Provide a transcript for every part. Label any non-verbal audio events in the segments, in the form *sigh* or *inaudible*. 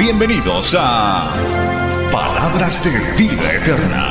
Bienvenidos a Palabras de Vida Eterna.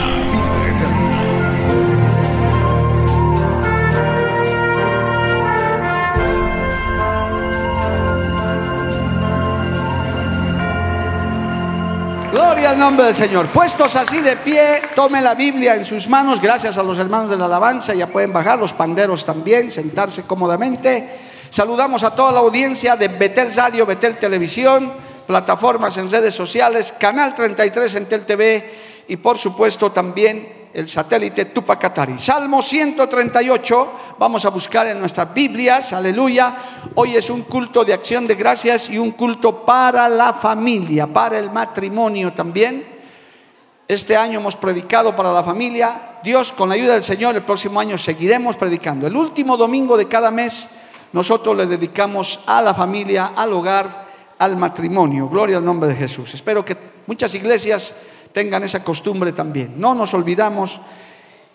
Gloria al nombre del Señor. Puestos así de pie, tome la Biblia en sus manos. Gracias a los hermanos de la alabanza. Ya pueden bajar los panderos también, sentarse cómodamente. Saludamos a toda la audiencia de Betel Radio, Betel Televisión, plataformas en redes sociales, Canal 33 en Tel TV y por supuesto también el satélite Tupacatari. Salmo 138, vamos a buscar en nuestras Biblias, aleluya. Hoy es un culto de acción de gracias y un culto para la familia, para el matrimonio también. Este año hemos predicado para la familia. Dios, con la ayuda del Señor, el próximo año seguiremos predicando. El último domingo de cada mes nosotros le dedicamos a la familia, al hogar, al matrimonio. Gloria al nombre de Jesús. Espero que muchas iglesias tengan esa costumbre también. No nos olvidamos.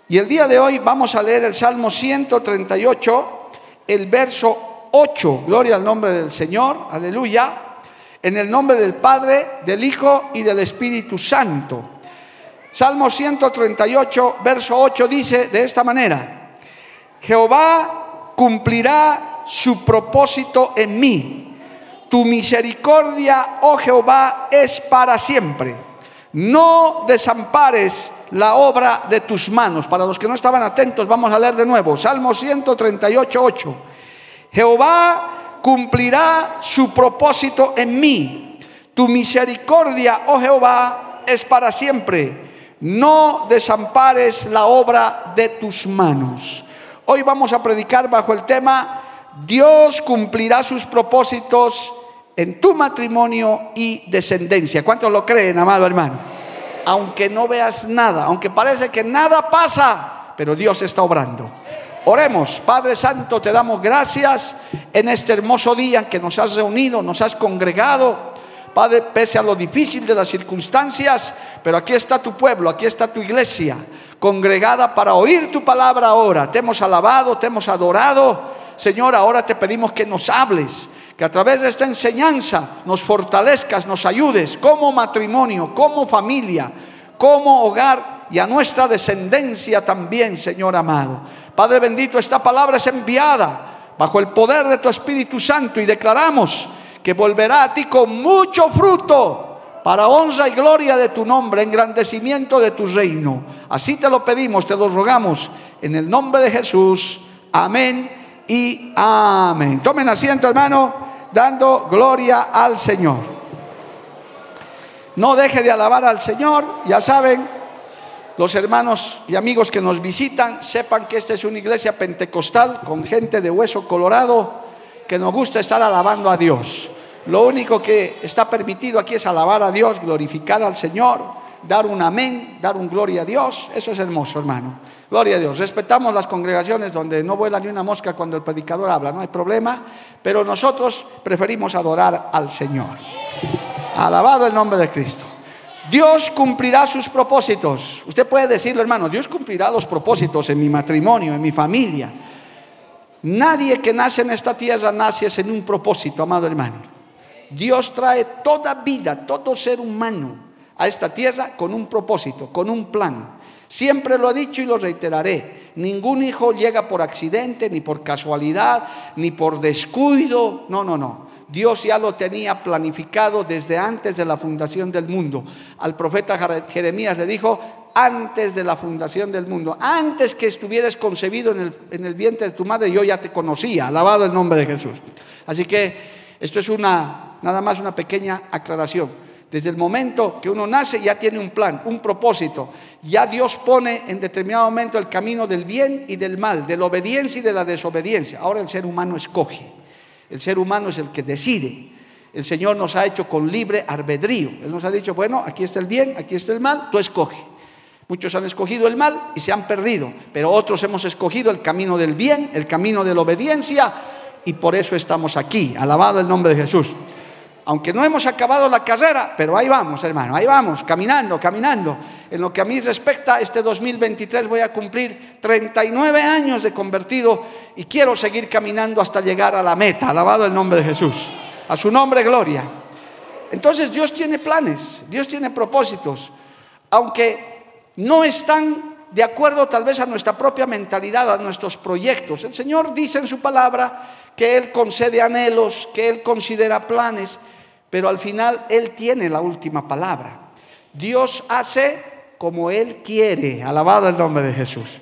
Y el día de hoy vamos a leer el Salmo 138, el verso 8. Gloria al nombre del Señor. Aleluya. En el nombre del Padre, del Hijo y del Espíritu Santo. Salmo 138, verso 8 dice de esta manera, Jehová cumplirá su propósito en mí. Tu misericordia, oh Jehová, es para siempre. No desampares la obra de tus manos. Para los que no estaban atentos, vamos a leer de nuevo. Salmo 138, 8. Jehová cumplirá su propósito en mí. Tu misericordia, oh Jehová, es para siempre. No desampares la obra de tus manos. Hoy vamos a predicar bajo el tema Dios cumplirá sus propósitos en tu matrimonio y descendencia. ¿Cuántos lo creen, amado hermano? Aunque no veas nada, aunque parece que nada pasa, pero Dios está obrando. Oremos, Padre Santo, te damos gracias en este hermoso día que nos has reunido, nos has congregado. Padre, pese a lo difícil de las circunstancias, pero aquí está tu pueblo, aquí está tu iglesia, congregada para oír tu palabra ahora. Te hemos alabado, te hemos adorado Señor, ahora te pedimos que nos hables, que a través de esta enseñanza nos fortalezcas, nos ayudes como matrimonio, como familia, como hogar y a nuestra descendencia también, Señor amado. Padre bendito, esta palabra es enviada bajo el poder de tu Espíritu Santo y declaramos que volverá a ti con mucho fruto para honra y gloria de tu nombre, engrandecimiento de tu reino. Así te lo pedimos, te lo rogamos en el nombre de Jesús. Amén y amén. Tomen asiento, hermano, dando gloria al Señor. No deje de alabar al Señor, ya saben, los hermanos y amigos que nos visitan, sepan que esta es una iglesia pentecostal con gente de hueso colorado que nos gusta estar alabando a Dios. Lo único que está permitido aquí es alabar a Dios, glorificar al Señor, dar un amén, dar un gloria a Dios. Eso es hermoso, hermano. Gloria a Dios. Respetamos las congregaciones donde no vuela ni una mosca cuando el predicador habla, no hay problema, pero nosotros preferimos adorar al Señor. Alabado el nombre de Cristo. Dios cumplirá sus propósitos. Usted puede decirlo, hermano, Dios cumplirá los propósitos en mi matrimonio, en mi familia. Nadie que nace en esta tierra nace en un propósito, amado hermano. Dios trae toda vida, todo ser humano a esta tierra con un propósito, con un plan. Siempre lo he dicho y lo reiteraré. Ningún hijo llega por accidente, ni por casualidad, ni por descuido. No, no, no. Dios ya lo tenía planificado desde antes de la fundación del mundo. Al profeta Jeremías le dijo, antes de la fundación del mundo, antes que estuvieras concebido en el, en el vientre de tu madre, yo ya te conocía. Alabado el nombre de Jesús. Así que esto es una, nada más una pequeña aclaración. Desde el momento que uno nace ya tiene un plan, un propósito. Ya Dios pone en determinado momento el camino del bien y del mal, de la obediencia y de la desobediencia. Ahora el ser humano escoge. El ser humano es el que decide. El Señor nos ha hecho con libre albedrío. Él nos ha dicho, bueno, aquí está el bien, aquí está el mal, tú escoge. Muchos han escogido el mal y se han perdido, pero otros hemos escogido el camino del bien, el camino de la obediencia, y por eso estamos aquí. Alabado el nombre de Jesús. Aunque no hemos acabado la carrera, pero ahí vamos, hermano, ahí vamos, caminando, caminando. En lo que a mí respecta, este 2023 voy a cumplir 39 años de convertido y quiero seguir caminando hasta llegar a la meta. Alabado el nombre de Jesús. A su nombre, gloria. Entonces Dios tiene planes, Dios tiene propósitos, aunque no están de acuerdo tal vez a nuestra propia mentalidad, a nuestros proyectos. El Señor dice en su palabra que Él concede anhelos, que Él considera planes, pero al final Él tiene la última palabra. Dios hace como Él quiere, alabado el nombre de Jesús.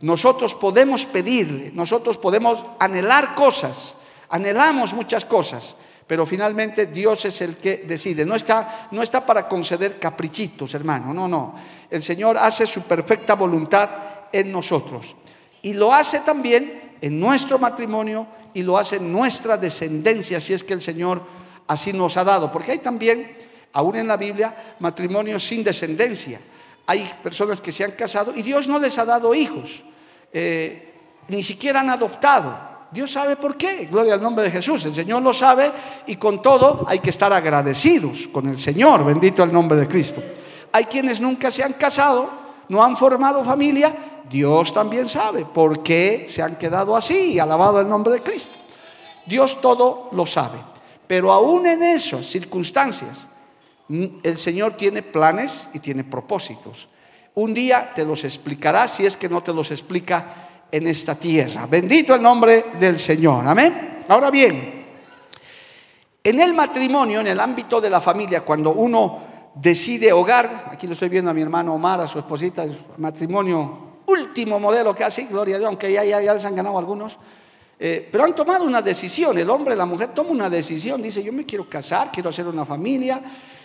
Nosotros podemos pedirle, nosotros podemos anhelar cosas, anhelamos muchas cosas, pero finalmente Dios es el que decide. No está, no está para conceder caprichitos, hermano, no, no. El Señor hace su perfecta voluntad en nosotros. Y lo hace también en nuestro matrimonio y lo hace en nuestra descendencia, si es que el Señor así nos ha dado. Porque hay también, aún en la Biblia, matrimonios sin descendencia. Hay personas que se han casado y Dios no les ha dado hijos, eh, ni siquiera han adoptado. Dios sabe por qué, gloria al nombre de Jesús, el Señor lo sabe y con todo hay que estar agradecidos con el Señor, bendito el nombre de Cristo. Hay quienes nunca se han casado, no han formado familia, Dios también sabe por qué se han quedado así, alabado el nombre de Cristo. Dios todo lo sabe. Pero aún en esas circunstancias, el Señor tiene planes y tiene propósitos. Un día te los explicará si es que no te los explica en esta tierra. Bendito el nombre del Señor. Amén. Ahora bien, en el matrimonio, en el ámbito de la familia, cuando uno decide hogar, aquí lo estoy viendo a mi hermano Omar, a su esposita, el matrimonio último modelo que hace, gloria a Dios, aunque ya, ya, ya les han ganado algunos. Eh, pero han tomado una decisión, el hombre, la mujer toma una decisión, dice, yo me quiero casar, quiero hacer una familia.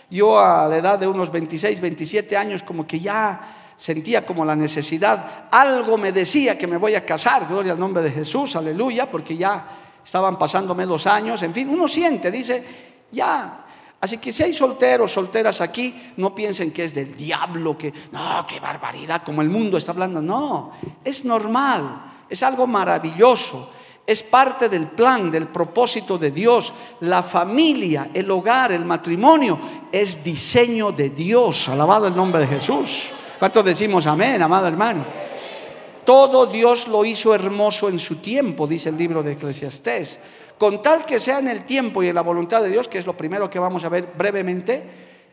Yo a la edad de unos 26, 27 años como que ya sentía como la necesidad, algo me decía que me voy a casar, gloria al nombre de Jesús, aleluya, porque ya estaban pasándome los años, en fin, uno siente, dice, ya. Así que si hay solteros, solteras aquí, no piensen que es del diablo, que no, qué barbaridad, como el mundo está hablando, no, es normal, es algo maravilloso es parte del plan, del propósito de Dios. La familia, el hogar, el matrimonio es diseño de Dios. Alabado el nombre de Jesús. ¿Cuántos decimos amén, amado hermano? Todo Dios lo hizo hermoso en su tiempo, dice el libro de Eclesiastés. Con tal que sea en el tiempo y en la voluntad de Dios, que es lo primero que vamos a ver brevemente,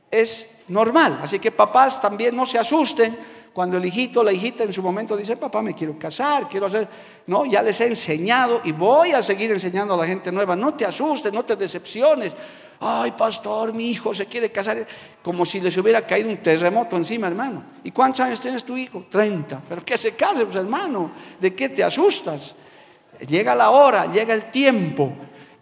es normal. Así que papás también no se asusten cuando el hijito, la hijita en su momento dice, papá, me quiero casar, quiero hacer, no, ya les he enseñado y voy a seguir enseñando a la gente nueva, no te asustes, no te decepciones. Ay, pastor, mi hijo se quiere casar, como si les hubiera caído un terremoto encima, hermano. ¿Y cuántos años tienes tu hijo? 30. Pero que se case, pues hermano, ¿de qué te asustas? Llega la hora, llega el tiempo.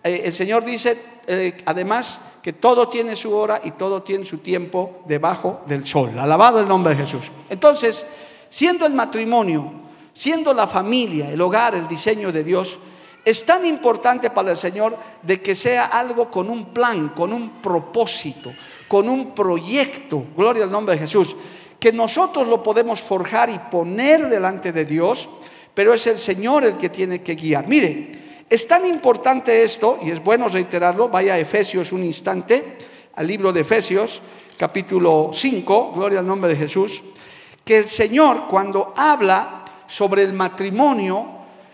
Eh, el Señor dice, eh, además, que todo tiene su hora y todo tiene su tiempo debajo del sol. Alabado el nombre de Jesús. Entonces, siendo el matrimonio, siendo la familia, el hogar, el diseño de Dios, es tan importante para el Señor de que sea algo con un plan, con un propósito, con un proyecto, gloria al nombre de Jesús, que nosotros lo podemos forjar y poner delante de Dios, pero es el Señor el que tiene que guiar. Mire, es tan importante esto, y es bueno reiterarlo, vaya a Efesios un instante, al libro de Efesios, capítulo 5, gloria al nombre de Jesús, que el Señor cuando habla sobre el matrimonio,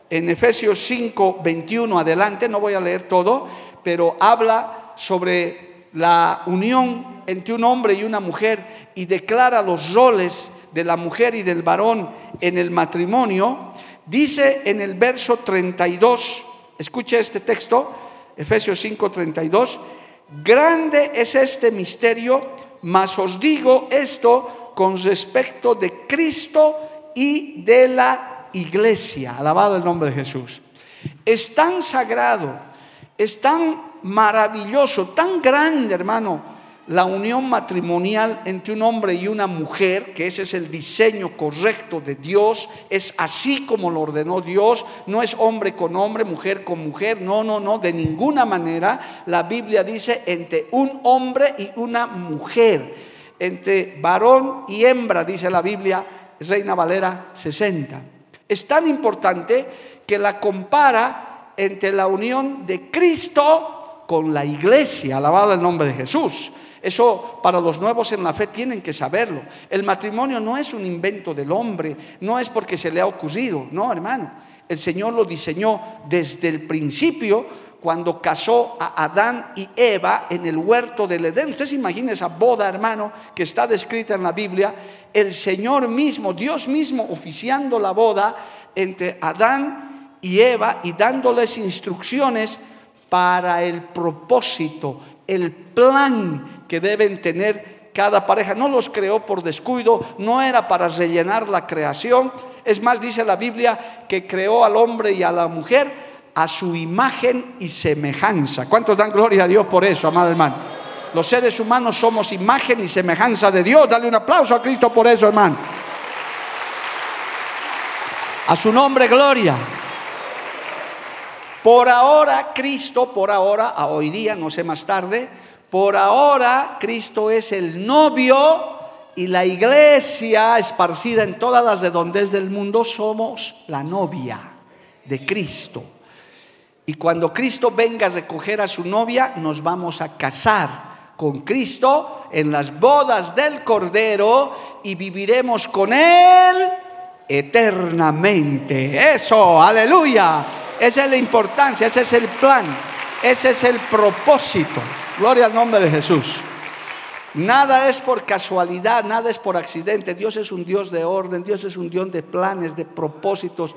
en Efesios 5, 21 adelante, no voy a leer todo, pero habla sobre la unión entre un hombre y una mujer y declara los roles de la mujer y del varón en el matrimonio, dice en el verso 32, Escuche este texto, Efesios 5:32. Grande es este misterio, mas os digo esto con respecto de Cristo y de la iglesia. Alabado el nombre de Jesús. Es tan sagrado, es tan maravilloso, tan grande, hermano, la unión matrimonial entre un hombre y una mujer, que ese es el diseño correcto de Dios, es así como lo ordenó Dios, no es hombre con hombre, mujer con mujer, no, no, no, de ninguna manera. La Biblia dice entre un hombre y una mujer, entre varón y hembra, dice la Biblia, Reina Valera 60. Es tan importante que la compara entre la unión de Cristo con la iglesia, alabado el nombre de Jesús. Eso para los nuevos en la fe tienen que saberlo. El matrimonio no es un invento del hombre, no es porque se le ha ocurrido, no, hermano. El Señor lo diseñó desde el principio cuando casó a Adán y Eva en el huerto del Edén. Usted se imagina esa boda, hermano, que está descrita en la Biblia. El Señor mismo, Dios mismo, oficiando la boda entre Adán y Eva y dándoles instrucciones para el propósito, el plan que deben tener cada pareja. No los creó por descuido, no era para rellenar la creación. Es más, dice la Biblia que creó al hombre y a la mujer a su imagen y semejanza. ¿Cuántos dan gloria a Dios por eso, amado hermano? Los seres humanos somos imagen y semejanza de Dios. Dale un aplauso a Cristo por eso, hermano. A su nombre, gloria. Por ahora, Cristo, por ahora, a hoy día, no sé más tarde, por ahora Cristo es el novio y la iglesia esparcida en todas las redondez del mundo somos la novia de Cristo. Y cuando Cristo venga a recoger a su novia, nos vamos a casar con Cristo en las bodas del Cordero y viviremos con Él eternamente. Eso, aleluya. Esa es la importancia, ese es el plan, ese es el propósito. Gloria al nombre de Jesús. Nada es por casualidad, nada es por accidente. Dios es un Dios de orden, Dios es un Dios de planes, de propósitos.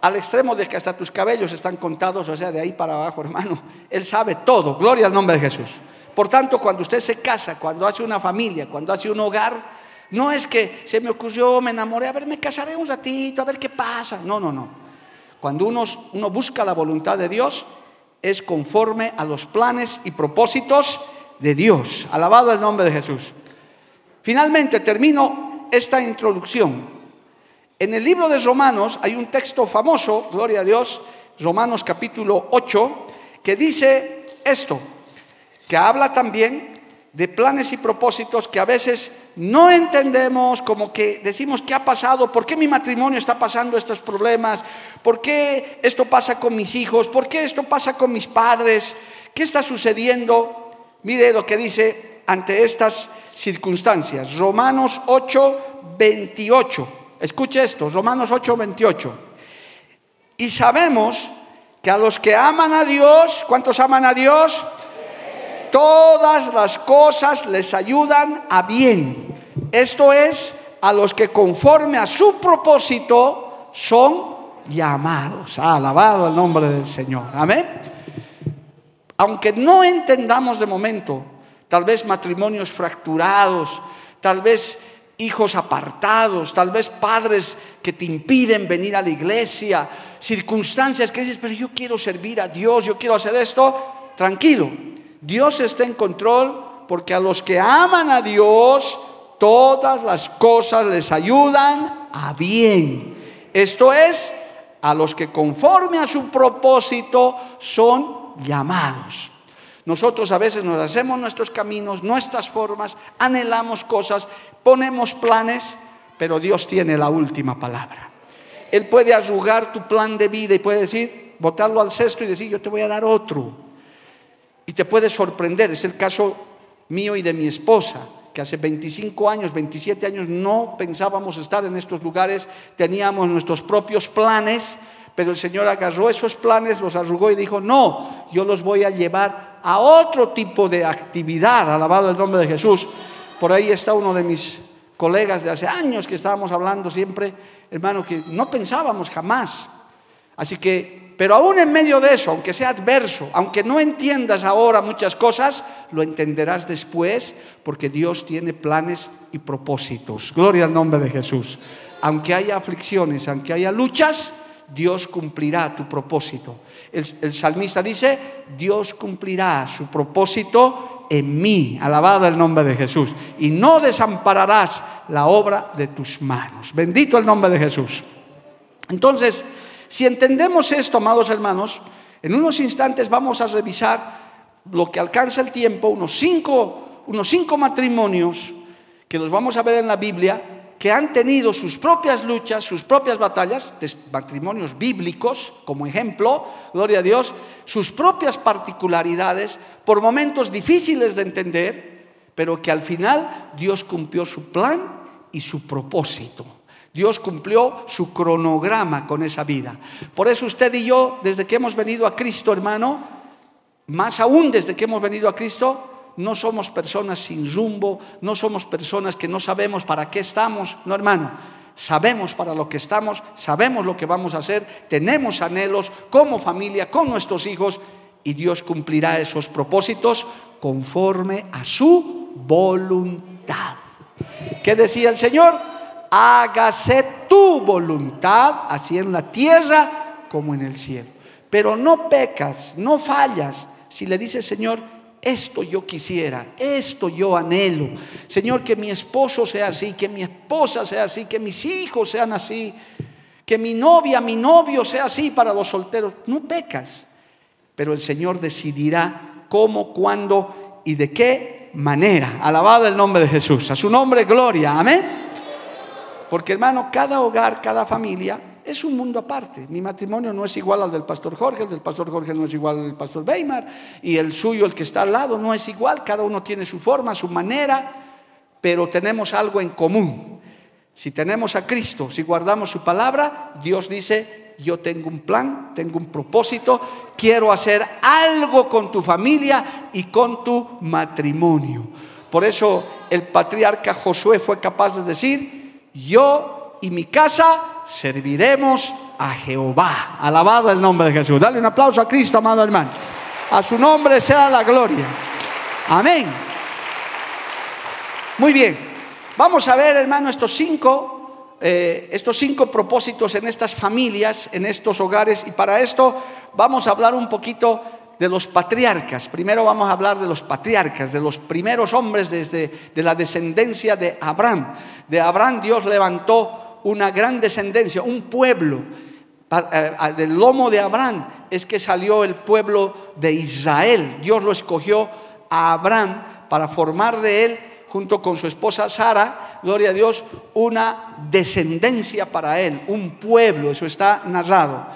Al extremo de que hasta tus cabellos están contados, o sea, de ahí para abajo, *laughs* hermano. Él sabe todo. Gloria al nombre de Jesús. Por tanto, cuando usted se casa, cuando hace una familia, cuando hace un hogar, no es que se me ocurrió, me enamoré, a ver, me casaré un ratito, a ver qué pasa. No, no, no. Cuando uno, uno busca la voluntad de Dios, es conforme a los planes y propósitos de Dios. Alabado el nombre de Jesús. Finalmente termino esta introducción. En el libro de Romanos hay un texto famoso, gloria a Dios, Romanos capítulo 8, que dice esto, que habla también de planes y propósitos que a veces no entendemos, como que decimos, ¿qué ha pasado? ¿Por qué mi matrimonio está pasando estos problemas? ¿Por qué esto pasa con mis hijos? ¿Por qué esto pasa con mis padres? ¿Qué está sucediendo? Mire lo que dice ante estas circunstancias. Romanos 8, 28. Escuche esto, Romanos 8, 28. Y sabemos que a los que aman a Dios, ¿cuántos aman a Dios? Todas las cosas les ayudan a bien. Esto es, a los que conforme a su propósito son llamados. alabado el nombre del Señor. Amén. Aunque no entendamos de momento, tal vez matrimonios fracturados, tal vez hijos apartados, tal vez padres que te impiden venir a la iglesia, circunstancias que dices, pero yo quiero servir a Dios, yo quiero hacer esto, tranquilo, Dios está en control porque a los que aman a Dios, todas las cosas les ayudan a bien. Esto es, a los que conforme a su propósito son llamados. Nosotros a veces nos hacemos nuestros caminos, nuestras formas, anhelamos cosas, ponemos planes, pero Dios tiene la última palabra. Él puede arrugar tu plan de vida y puede decir, botarlo al cesto y decir, yo te voy a dar otro. Y te puede sorprender, es el caso mío y de mi esposa, que hace 25 años, 27 años no pensábamos estar en estos lugares, teníamos nuestros propios planes, pero el Señor agarró esos planes, los arrugó y dijo, no, yo los voy a llevar a otro tipo de actividad, alabado el nombre de Jesús. Por ahí está uno de mis colegas de hace años que estábamos hablando siempre, hermano, que no pensábamos jamás. Así que pero aún en medio de eso, aunque sea adverso, aunque no entiendas ahora muchas cosas, lo entenderás después porque Dios tiene planes y propósitos. Gloria al nombre de Jesús. Aunque haya aflicciones, aunque haya luchas, Dios cumplirá tu propósito. El, salmista dice, Dios cumplirá su propósito en mí. Alabado el nombre de Jesús. Y no desampararás la obra de tus manos. Bendito el nombre de Jesús. Entonces, si entendemos esto, amados hermanos, en unos instantes vamos a revisar lo que alcanza el tiempo, unos cinco, unos cinco matrimonios que los vamos a ver en la Biblia, que han tenido sus propias luchas, sus propias batallas, matrimonios bíblicos como ejemplo, gloria a Dios, sus propias particularidades, por momentos difíciles de entender, pero que al final Dios cumplió su plan y su propósito. Dios cumplió su cronograma con esa vida. Por eso usted y yo, desde que hemos venido a Cristo, hermano, más aún desde que hemos venido a Cristo, no somos personas sin rumbo, no somos personas que no sabemos para qué estamos, no hermano. Sabemos para lo que estamos, sabemos lo que vamos a hacer, tenemos anhelos como familia, con nuestros hijos, y Dios cumplirá esos propósitos conforme a su voluntad. ¿Qué decía el Señor? Hágase tu voluntad, así en la tierra como en el cielo. Pero no pecas, no fallas. Si le dices, Señor, esto yo quisiera, esto yo anhelo. Señor, que mi esposo sea así, que mi esposa sea así, que mis hijos sean así, que mi novia, mi novio sea así para los solteros. No pecas, pero el Señor decidirá cómo, cuándo y de qué manera. Alabado el nombre de Jesús. A su nombre, gloria. Amén. Porque hermano, cada hogar, cada familia es un mundo aparte. Mi matrimonio no es igual al del pastor Jorge, el del pastor Jorge no es igual al del pastor Weimar, y el suyo, el que está al lado, no es igual. Cada uno tiene su forma, su manera, pero tenemos algo en común. Si tenemos a Cristo, si guardamos su palabra, Dios dice, yo tengo un plan, tengo un propósito, quiero hacer algo con tu familia y con tu matrimonio. Por eso el patriarca Josué fue capaz de decir, yo y mi casa serviremos a Jehová. Alabado el nombre de Jesús. Dale un aplauso a Cristo, amado hermano. A su nombre sea la gloria. Amén. Muy bien. Vamos a ver, hermano, estos cinco, eh, estos cinco propósitos en estas familias, en estos hogares. Y para esto vamos a hablar un poquito de los patriarcas. Primero vamos a hablar de los patriarcas, de los primeros hombres desde de la descendencia de Abraham. De Abraham Dios levantó una gran descendencia, un pueblo. Eh, del lomo de Abraham es que salió el pueblo de Israel. Dios lo escogió a Abraham para formar de él, junto con su esposa Sara, gloria a Dios, una descendencia para él, un pueblo, eso está narrado.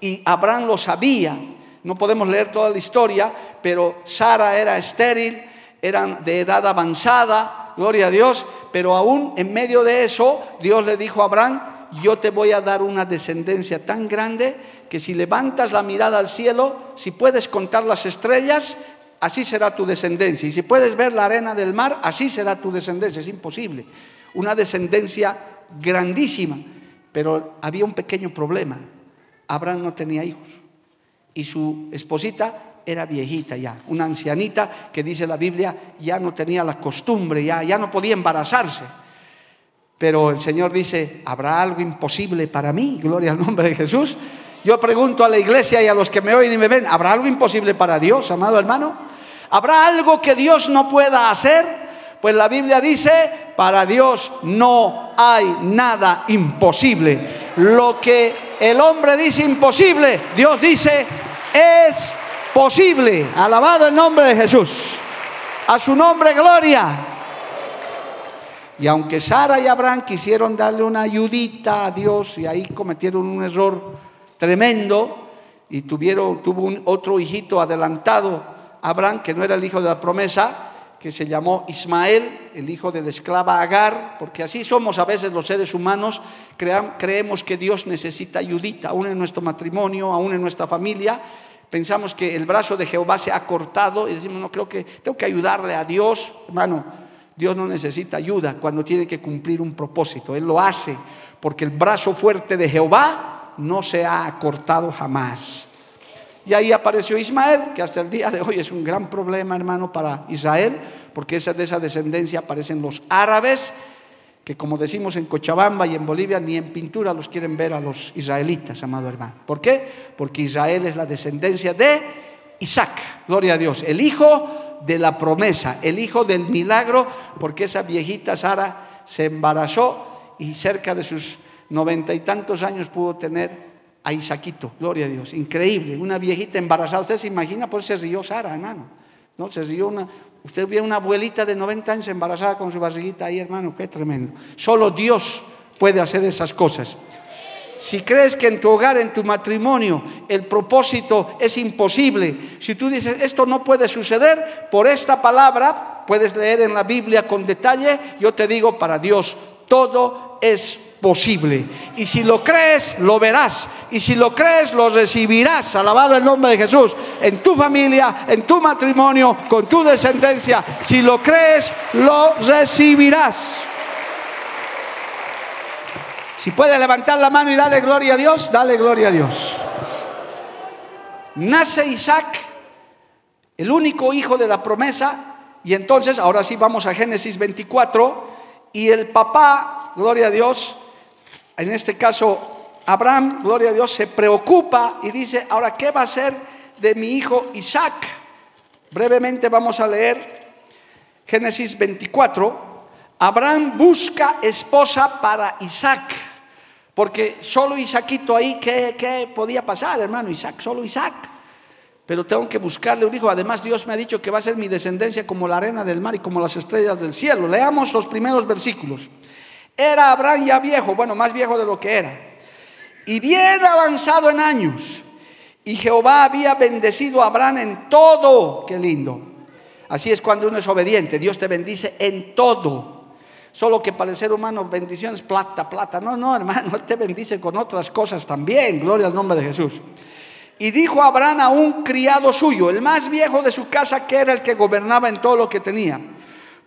Y Abraham lo sabía, no podemos leer toda la historia, pero Sara era estéril, eran de edad avanzada, gloria a Dios, pero aún en medio de eso, Dios le dijo a Abraham, yo te voy a dar una descendencia tan grande que si levantas la mirada al cielo, si puedes contar las estrellas, así será tu descendencia. Y si puedes ver la arena del mar, así será tu descendencia. Es imposible. Una descendencia grandísima. Pero había un pequeño problema. Abraham no tenía hijos. Y su esposita era viejita ya, una ancianita que dice la Biblia ya no tenía la costumbre, ya, ya no podía embarazarse. Pero el Señor dice, ¿habrá algo imposible para mí? Gloria al nombre de Jesús. Yo pregunto a la iglesia y a los que me oyen y me ven, ¿habrá algo imposible para Dios, amado hermano? ¿Habrá algo que Dios no pueda hacer? Pues la Biblia dice, para Dios no hay nada imposible. Lo que el hombre dice imposible, Dios dice es posible. Alabado el nombre de Jesús. A su nombre, gloria. Y aunque Sara y Abraham quisieron darle una ayudita a Dios y ahí cometieron un error tremendo y tuvieron, tuvo un otro hijito adelantado, Abraham, que no era el hijo de la promesa, que se llamó Ismael, el hijo de la esclava Agar, porque así somos a veces los seres humanos, creemos que Dios necesita ayudita, aún en nuestro matrimonio, aún en nuestra familia, pensamos que el brazo de Jehová se ha cortado y decimos, no, creo que tengo que ayudarle a Dios. Hermano, Dios no necesita ayuda cuando tiene que cumplir un propósito. Él lo hace porque el brazo fuerte de Jehová no se ha cortado jamás. Y ahí apareció Ismael, que hasta el día de hoy es un gran problema, hermano, para Israel, porque esa, de esa descendencia aparecen los árabes que como decimos en Cochabamba y en Bolivia, ni en pintura los quieren ver a los israelitas, amado hermano. ¿Por qué? Porque Israel es la descendencia de Isaac, gloria a Dios, el hijo de la promesa, el hijo del milagro, porque esa viejita Sara se embarazó y cerca de sus noventa y tantos años pudo tener a Isaquito, gloria a Dios, increíble, una viejita embarazada, usted se imagina, por eso se rió Sara, hermano, ¿no? Se rió una, usted vio una abuelita de 90 años embarazada con su barriguita ahí, hermano, qué tremendo. Solo Dios puede hacer esas cosas. Si crees que en tu hogar, en tu matrimonio, el propósito es imposible, si tú dices, esto no puede suceder, por esta palabra, puedes leer en la Biblia con detalle, yo te digo, para Dios, todo es posible. Y si lo crees, lo verás. Y si lo crees, lo recibirás. Alabado el nombre de Jesús. En tu familia, en tu matrimonio, con tu descendencia. Si lo crees, lo recibirás. Si puede levantar la mano y darle gloria a Dios, dale gloria a Dios. Nace Isaac, el único hijo de la promesa, y entonces, ahora sí vamos a Génesis 24, y el papá, gloria a Dios, en este caso Abraham, gloria a Dios, se preocupa y dice, ahora, ¿qué va a ser de mi hijo Isaac? Brevemente vamos a leer Génesis 24. Abraham busca esposa para Isaac. Porque solo Isaquito ahí, ¿qué, podía pasar, hermano? Isaac, solo Isaac. Pero tengo que buscarle un hijo. Además, Dios me ha dicho que va a ser mi descendencia como la arena del mar y como las estrellas del cielo. Leamos los primeros versículos. Era Abraham ya viejo, bueno, más viejo de lo que era. Y bien avanzado en años. Y Jehová había bendecido a Abraham en todo. Qué lindo. Así es cuando uno es obediente. Dios te bendice en todo. Solo que para el ser humano bendiciones plata, plata. No, no, hermano, *laughs* Él te bendice con otras cosas también. Gloria al nombre de Jesús. Y dijo Abraham a un criado suyo, el más viejo de su casa, que era el que gobernaba en todo lo que tenía.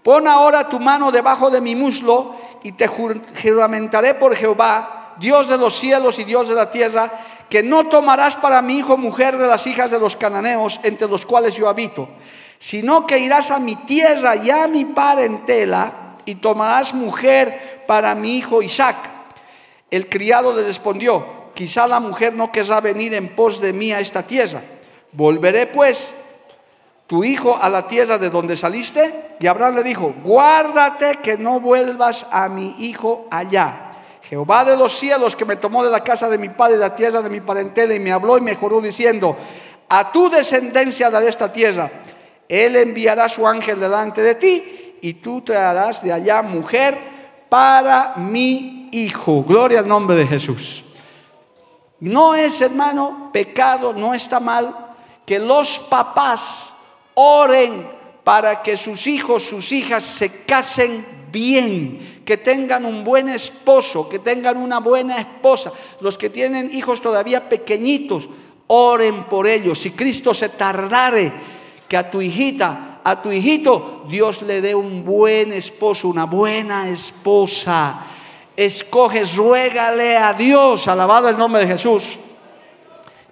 Pon ahora tu mano debajo de mi muslo y te juramentaré por Jehová, Dios de los cielos y Dios de la tierra, que no tomarás para mi hijo mujer de las hijas de los cananeos entre los cuales yo habito, sino que irás a mi tierra y a mi parentela y tomarás mujer para mi hijo Isaac. El criado le respondió, quizá la mujer no querrá venir en pos de mí a esta tierra. Volveré pues tu hijo a la tierra de donde saliste. Y Abraham le dijo, guárdate que no vuelvas a mi hijo allá. Jehová de los cielos que me tomó de la casa de mi padre, de la tierra de mi parentela, y me habló y me juró diciendo, a tu descendencia daré esta tierra. Él enviará su ángel delante de ti y tú traerás de allá mujer para mi hijo. Gloria al nombre de Jesús. No es, hermano, pecado, no está mal que los papás oren para que sus hijos, sus hijas se casen bien, que tengan un buen esposo, que tengan una buena esposa. Los que tienen hijos todavía pequeñitos, oren por ellos. Si Cristo se tardare, que a tu hijita a tu hijito, Dios le dé un buen esposo, una buena esposa. Escoges, ruégale a Dios, alabado el nombre de Jesús.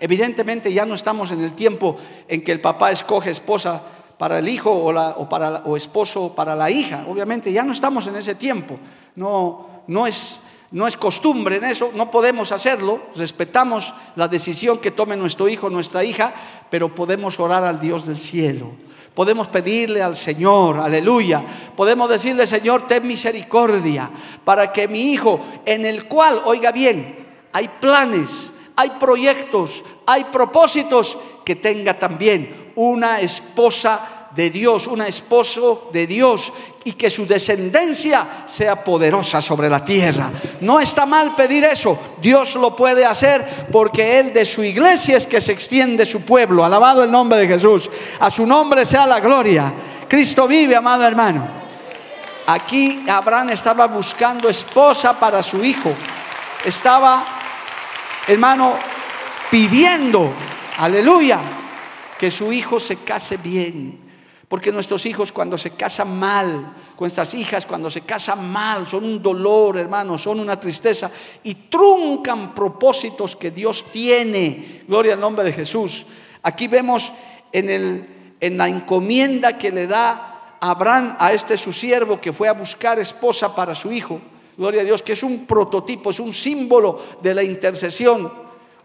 Evidentemente ya no estamos en el tiempo en que el papá escoge esposa para el hijo o, la, o, para, o esposo para la hija. Obviamente ya no estamos en ese tiempo. No, no, es, no es costumbre en eso, no podemos hacerlo. Respetamos la decisión que tome nuestro hijo o nuestra hija, pero podemos orar al Dios del cielo Podemos pedirle al Señor, aleluya. Podemos decirle, Señor, ten misericordia para que mi hijo, en el cual, oiga bien, hay planes, hay proyectos, hay propósitos, que tenga también una esposa de Dios, un esposo de Dios y que su descendencia sea poderosa sobre la tierra. No está mal pedir eso, Dios lo puede hacer porque Él de su iglesia es que se extiende su pueblo. Alabado el nombre de Jesús. A su nombre sea la gloria. Cristo vive, amado hermano. Aquí Abraham estaba buscando esposa para su hijo. Estaba, hermano, pidiendo, aleluya, que su hijo se case bien porque nuestros hijos cuando se casan mal, nuestras hijas cuando se casan mal, son un dolor, hermano, son una tristeza y truncan propósitos que Dios tiene. Gloria al nombre de Jesús. Aquí vemos en, el, en la encomienda que le da Abraham a este su siervo que fue a buscar esposa para su hijo. Gloria a Dios, que es un prototipo, es un símbolo de la intercesión.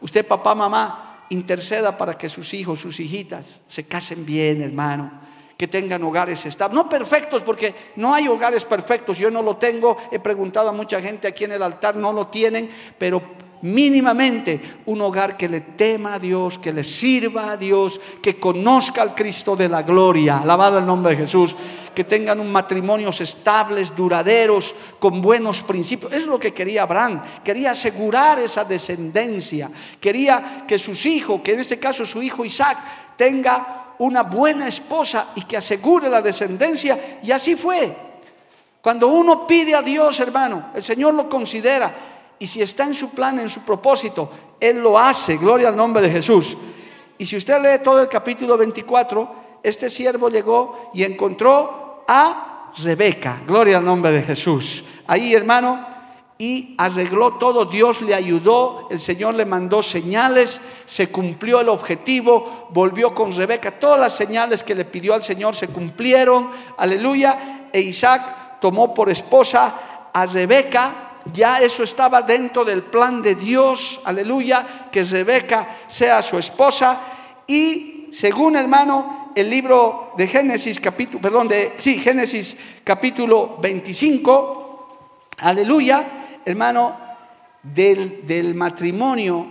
Usted, papá, mamá, interceda para que sus hijos, sus hijitas se casen bien, hermano que tengan hogares estables, no perfectos, porque no hay hogares perfectos, yo no lo tengo, he preguntado a mucha gente aquí en el altar, no lo tienen, pero mínimamente un hogar que le tema a Dios, que le sirva a Dios, que conozca al Cristo de la gloria, alabado el nombre de Jesús, que tengan un matrimonios estables, duraderos, con buenos principios. Eso es lo que quería Abraham, quería asegurar esa descendencia, quería que sus hijos, que en este caso su hijo Isaac, tenga una buena esposa y que asegure la descendencia. Y así fue. Cuando uno pide a Dios, hermano, el Señor lo considera. Y si está en su plan, en su propósito, Él lo hace. Gloria al nombre de Jesús. Y si usted lee todo el capítulo 24, este siervo llegó y encontró a Rebeca. Gloria al nombre de Jesús. Ahí, hermano, y arregló todo, Dios le ayudó, el Señor le mandó señales, se cumplió el objetivo, volvió con Rebeca, todas las señales que le pidió al Señor se cumplieron, aleluya, e Isaac tomó por esposa a Rebeca, ya eso estaba dentro del plan de Dios, aleluya, que Rebeca sea su esposa y según hermano el libro de Génesis capítulo, perdón, de sí, Génesis capítulo 25, aleluya, hermano, del, matrimonio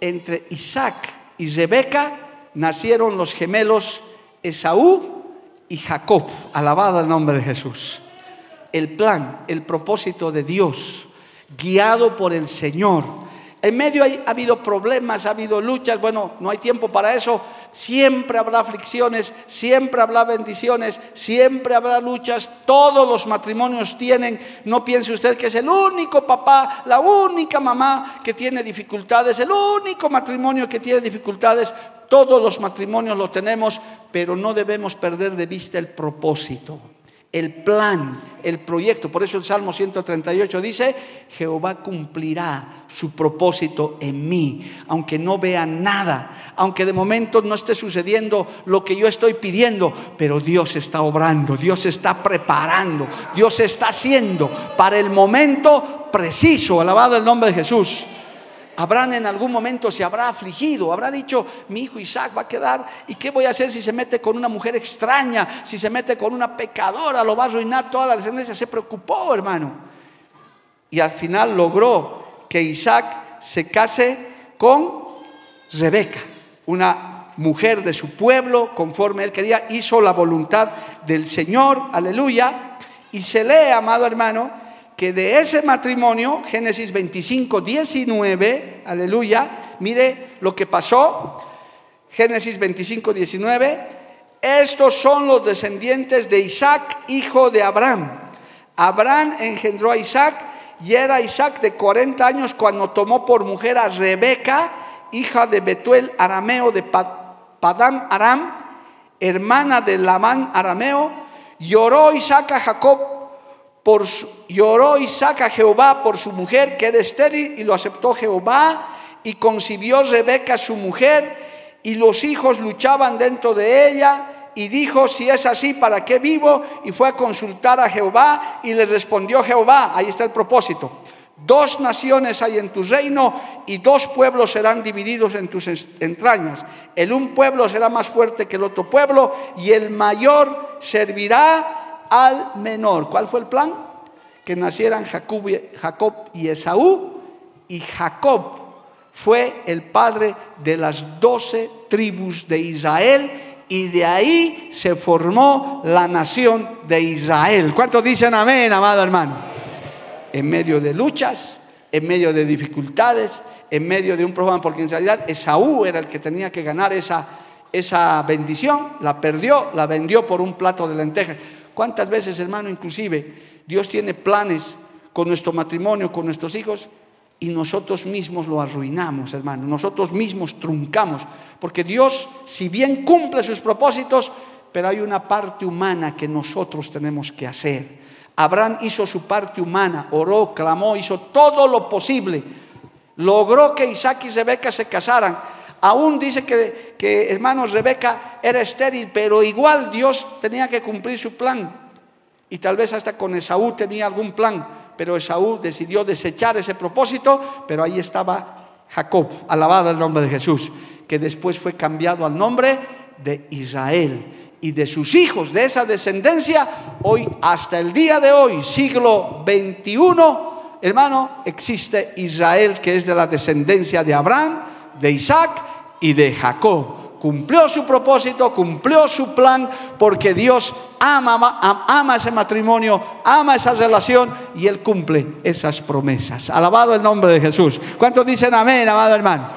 entre Isaac y Rebeca nacieron los gemelos Esaú y Jacob. Alabado el nombre de Jesús. El plan, el propósito de Dios, guiado por el Señor. En medio ha habido problemas, ha habido luchas, bueno, no hay tiempo para eso, Siempre habrá aflicciones, siempre habrá bendiciones, siempre habrá luchas. Todos los matrimonios tienen, no piense usted que es el único papá, la única mamá que tiene dificultades, el único matrimonio que tiene dificultades. Todos los matrimonios lo tenemos, pero no debemos perder de vista el propósito el plan, el proyecto. Por eso el Salmo 138 dice, Jehová cumplirá su propósito en mí, aunque no vea nada, aunque de momento no esté sucediendo lo que yo estoy pidiendo, pero Dios está obrando, Dios está preparando, Dios está haciendo para el momento preciso, alabado el nombre de Jesús. Abraham en algún momento se habrá afligido, habrá dicho, mi hijo Isaac va a quedar, ¿y qué voy a hacer si se mete con una mujer extraña, si se mete con una pecadora, lo va a arruinar toda la descendencia? Se preocupó, hermano. Y al final logró que Isaac se case con Rebeca, una mujer de su pueblo, conforme él quería, hizo la voluntad del Señor, aleluya, y se lee, amado hermano, que de ese matrimonio, Génesis 25, 19, aleluya, mire lo que pasó, Génesis 25, 19, estos son los descendientes de Isaac, hijo de Abraham. Abraham engendró a Isaac y era Isaac de 40 años cuando tomó por mujer a Rebeca, hija de Betuel arameo de Padam Aram, hermana de Labán arameo. Lloró Isaac a Jacob lloró Isaac a Jehová por su mujer que era estéril y lo aceptó Jehová y concibió Rebeca su mujer y los hijos luchaban dentro de ella y dijo, si es así, ¿para qué vivo? Y fue a consultar a Jehová y le respondió Jehová, ahí está el propósito, dos naciones hay en tu reino y dos pueblos serán divididos en tus entrañas. El un pueblo será más fuerte que el otro pueblo y el mayor servirá al menor. ¿Cuál fue el plan? Que nacieran Jacob y Esaú y Jacob fue el padre de las doce tribus de Israel y de ahí se formó la nación de Israel. ¿Cuántos dicen amén, amado hermano? En medio de luchas, en medio de dificultades, en medio de un problema, porque en realidad Esaú era el que tenía que ganar esa, esa bendición, la perdió, la vendió por un plato de lentejas. ¿Cuántas veces, hermano, inclusive Dios tiene planes con nuestro matrimonio, con nuestros hijos, y nosotros mismos lo arruinamos, hermano. Nosotros mismos truncamos. Porque Dios, si bien cumple sus propósitos, pero hay una parte humana que nosotros tenemos que hacer. Abraham hizo su parte humana, oró, clamó, hizo todo lo posible. Logró que Isaac y Rebeca se casaran. Aún dice que, que, hermanos, Rebeca era estéril, pero igual Dios tenía que cumplir su plan. Y tal vez hasta con Esaú tenía algún plan, pero Esaú decidió desechar ese propósito, pero ahí estaba Jacob, alabado el nombre de Jesús, que después fue cambiado al nombre de Israel. y de sus hijos, de esa descendencia, hoy hasta el día de hoy, siglo XXI, hermano, existe Israel que es de la descendencia de Abraham, de Isaac y de Jacob cumplió su propósito, cumplió su plan, porque Dios ama, ese matrimonio, ama esa relación y Él cumple esas promesas. Alabado el nombre de Jesús. ¿Cuántos dicen amén, amado hermano?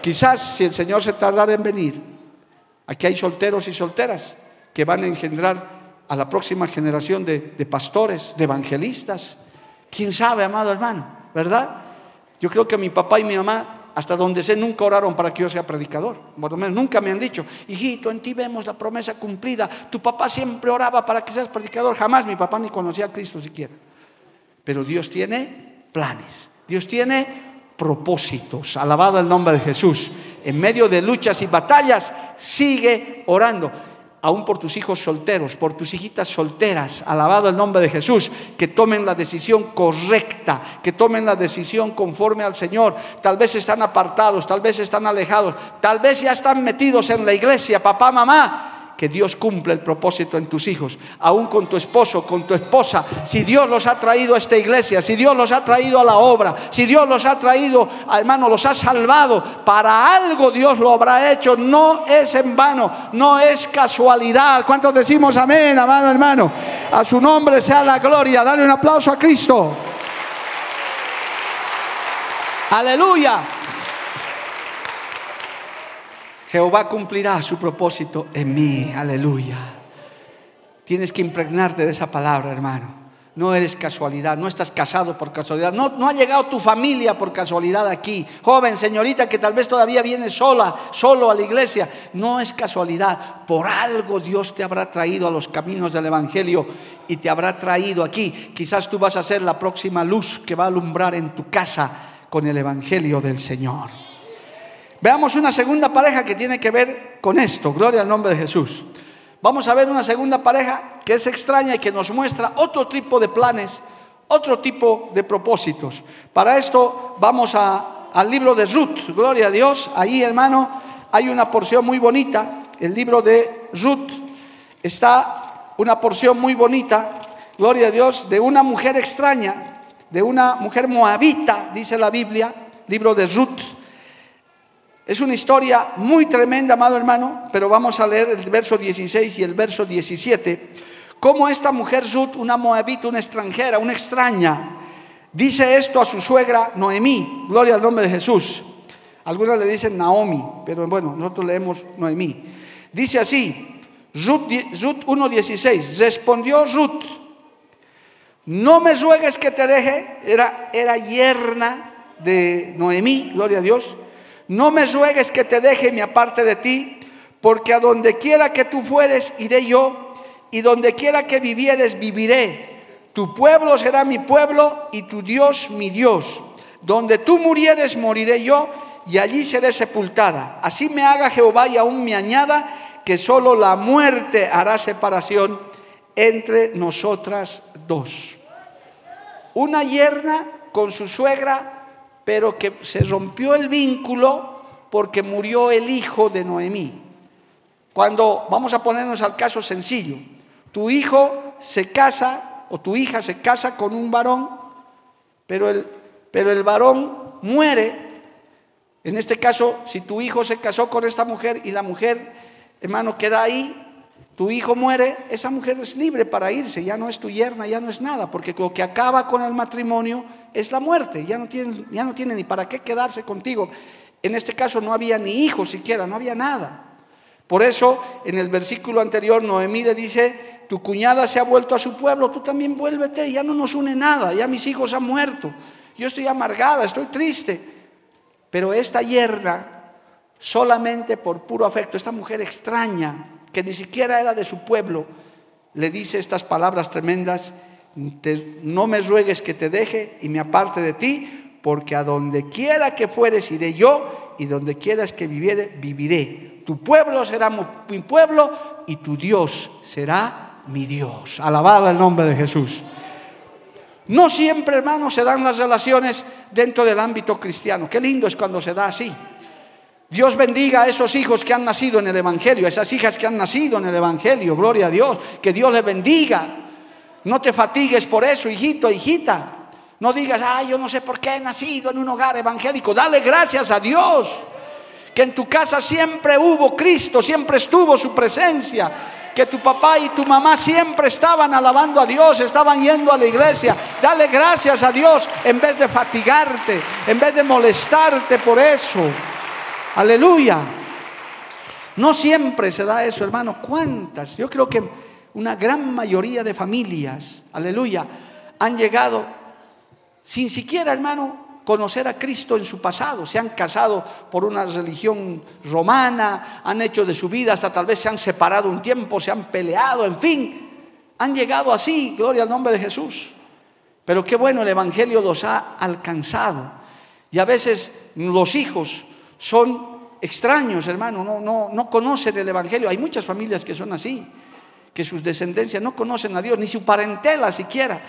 Quizás si el Señor se tardara en venir, aquí hay solteros y solteras que van a engendrar a la próxima generación de, de pastores, de evangelistas. ¿Quién sabe, amado hermano? ¿Verdad? Yo creo que mi papá y mi mamá hasta donde sé, nunca oraron para que yo sea predicador. Por lo menos nunca me han dicho, hijito, en ti vemos la promesa cumplida. Tu papá siempre oraba para que seas predicador. Jamás mi papá ni conocía a Cristo siquiera. Pero Dios tiene planes. Dios tiene propósitos. Alabado el nombre de Jesús. En medio de luchas y batallas, sigue orando aún por tus hijos solteros, por tus hijitas solteras, alabado el nombre de Jesús, que tomen la decisión correcta, que tomen la decisión conforme al Señor. Tal vez están apartados, tal vez están alejados, tal vez ya están metidos en la iglesia, papá, mamá que Dios cumple el propósito en tus hijos, aún con tu esposo, con tu esposa. Si Dios los ha traído a esta iglesia, si Dios los ha traído a la obra, si Dios los ha traído, hermano, los ha salvado, para algo Dios lo habrá hecho. No es en vano, no es casualidad. ¿Cuántos decimos amén, amado hermano? A su nombre sea la gloria. Dale un aplauso a Cristo. Aleluya. Jehová cumplirá su propósito en mí. Aleluya. Tienes que impregnarte de esa palabra, hermano. No eres casualidad, no estás casado por casualidad, no, no ha llegado tu familia por casualidad aquí. Joven, señorita, que tal vez todavía viene sola, solo a la iglesia. No es casualidad, por algo Dios te habrá traído a los caminos del Evangelio y te habrá traído aquí. Quizás tú vas a ser la próxima luz que va a alumbrar en tu casa con el Evangelio del Señor. Veamos una segunda pareja que tiene que ver con esto. Gloria al nombre de Jesús. Vamos a ver una segunda pareja que es extraña y que nos muestra otro tipo de planes, otro tipo de propósitos. Para esto vamos al libro de Ruth. Gloria a Dios. Ahí, hermano, hay una porción muy bonita. El libro de Ruth está una porción muy bonita. Gloria a Dios, de una mujer extraña, de una mujer moabita, dice la Biblia, libro de Ruth. Es una historia muy tremenda, amado hermano, pero vamos a leer el verso 16 y el verso 17. Cómo esta mujer Ruth, una moabita, una extranjera, una extraña, dice esto a su suegra Noemí. Gloria al nombre de Jesús. Algunas le dicen Naomi, pero bueno, nosotros leemos Noemí. Dice así, Ruth, Ruth 1.16, respondió Ruth, no me ruegues que te deje, era, era yerna de Noemí, gloria a Dios no me ruegues que te deje mi aparte de ti, porque a donde quiera que tú fueres, iré yo, y donde quiera que vivieres, viviré. Tu pueblo será mi pueblo y tu Dios mi Dios. Donde tú murieres, moriré yo, y allí seré sepultada. Así me haga Jehová y aún me añada que solo la muerte hará separación entre nosotras dos. Una yerna con su suegra pero que se rompió el vínculo porque murió el hijo de Noemí. Cuando vamos a ponernos al caso sencillo, tu hijo se casa o tu hija se casa con un varón, pero el, pero el varón muere. En este caso, si tu hijo se casó con esta mujer y la mujer, hermano, queda ahí, tu hijo muere, esa mujer es libre para irse, ya no es tu yerna, ya no es nada, porque lo que acaba con el matrimonio es la muerte, ya no tiene, ya no ni para qué quedarse contigo. En este caso no había ni hijos siquiera, no había nada. Por eso en el versículo anterior Noemí le dice, tu cuñada se ha vuelto a su pueblo, tú también vuélvete, ya no nos une nada, ya mis hijos han muerto, yo estoy amargada, estoy triste. Pero esta yerna, solamente por puro afecto, esta mujer extraña, que ni siquiera era de su pueblo, le dice estas palabras tremendas, no me ruegues que te deje y me aparte de ti, porque a donde quiera que fueres iré yo, y donde quieras que viviere, viviré. Tu pueblo será mi pueblo y tu Dios será mi Dios. Alabado el nombre de Jesús. No siempre, hermanos, se dan las relaciones dentro del ámbito cristiano. Qué lindo es cuando se da así. Dios bendiga a esos hijos que han nacido en el Evangelio, a esas hijas que han nacido en el Evangelio, gloria a Dios, que Dios les bendiga. No te fatigues por eso, hijito, hijita. No digas, ay, yo no sé por qué he nacido en un hogar evangélico. Dale gracias a Dios, que en tu casa siempre hubo Cristo, siempre estuvo su presencia que tu papá y tu mamá siempre estaban alabando a Dios, estaban yendo a la iglesia. Dale gracias a Dios en vez de fatigarte, en vez de molestarte por eso. Aleluya. No siempre se da eso, hermano. ¿Cuántas? Yo creo que una gran mayoría de familias, aleluya, han llegado sin siquiera, hermano, conocer a Cristo en su pasado, se han casado por una religión romana, han hecho de su vida, hasta tal vez se han separado un tiempo, se han peleado, en fin, han llegado así, gloria al nombre de Jesús. Pero qué bueno, el Evangelio los ha alcanzado. Y a veces los hijos son extraños, hermano, no, no, no conocen el Evangelio. Hay muchas familias que son así, que sus descendencias no conocen a Dios, ni su parentela siquiera.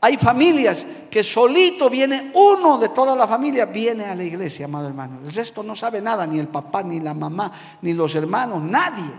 Hay familias que solito viene uno de toda la familia, viene a la iglesia, amado hermano. El resto no sabe nada, ni el papá, ni la mamá, ni los hermanos, nadie.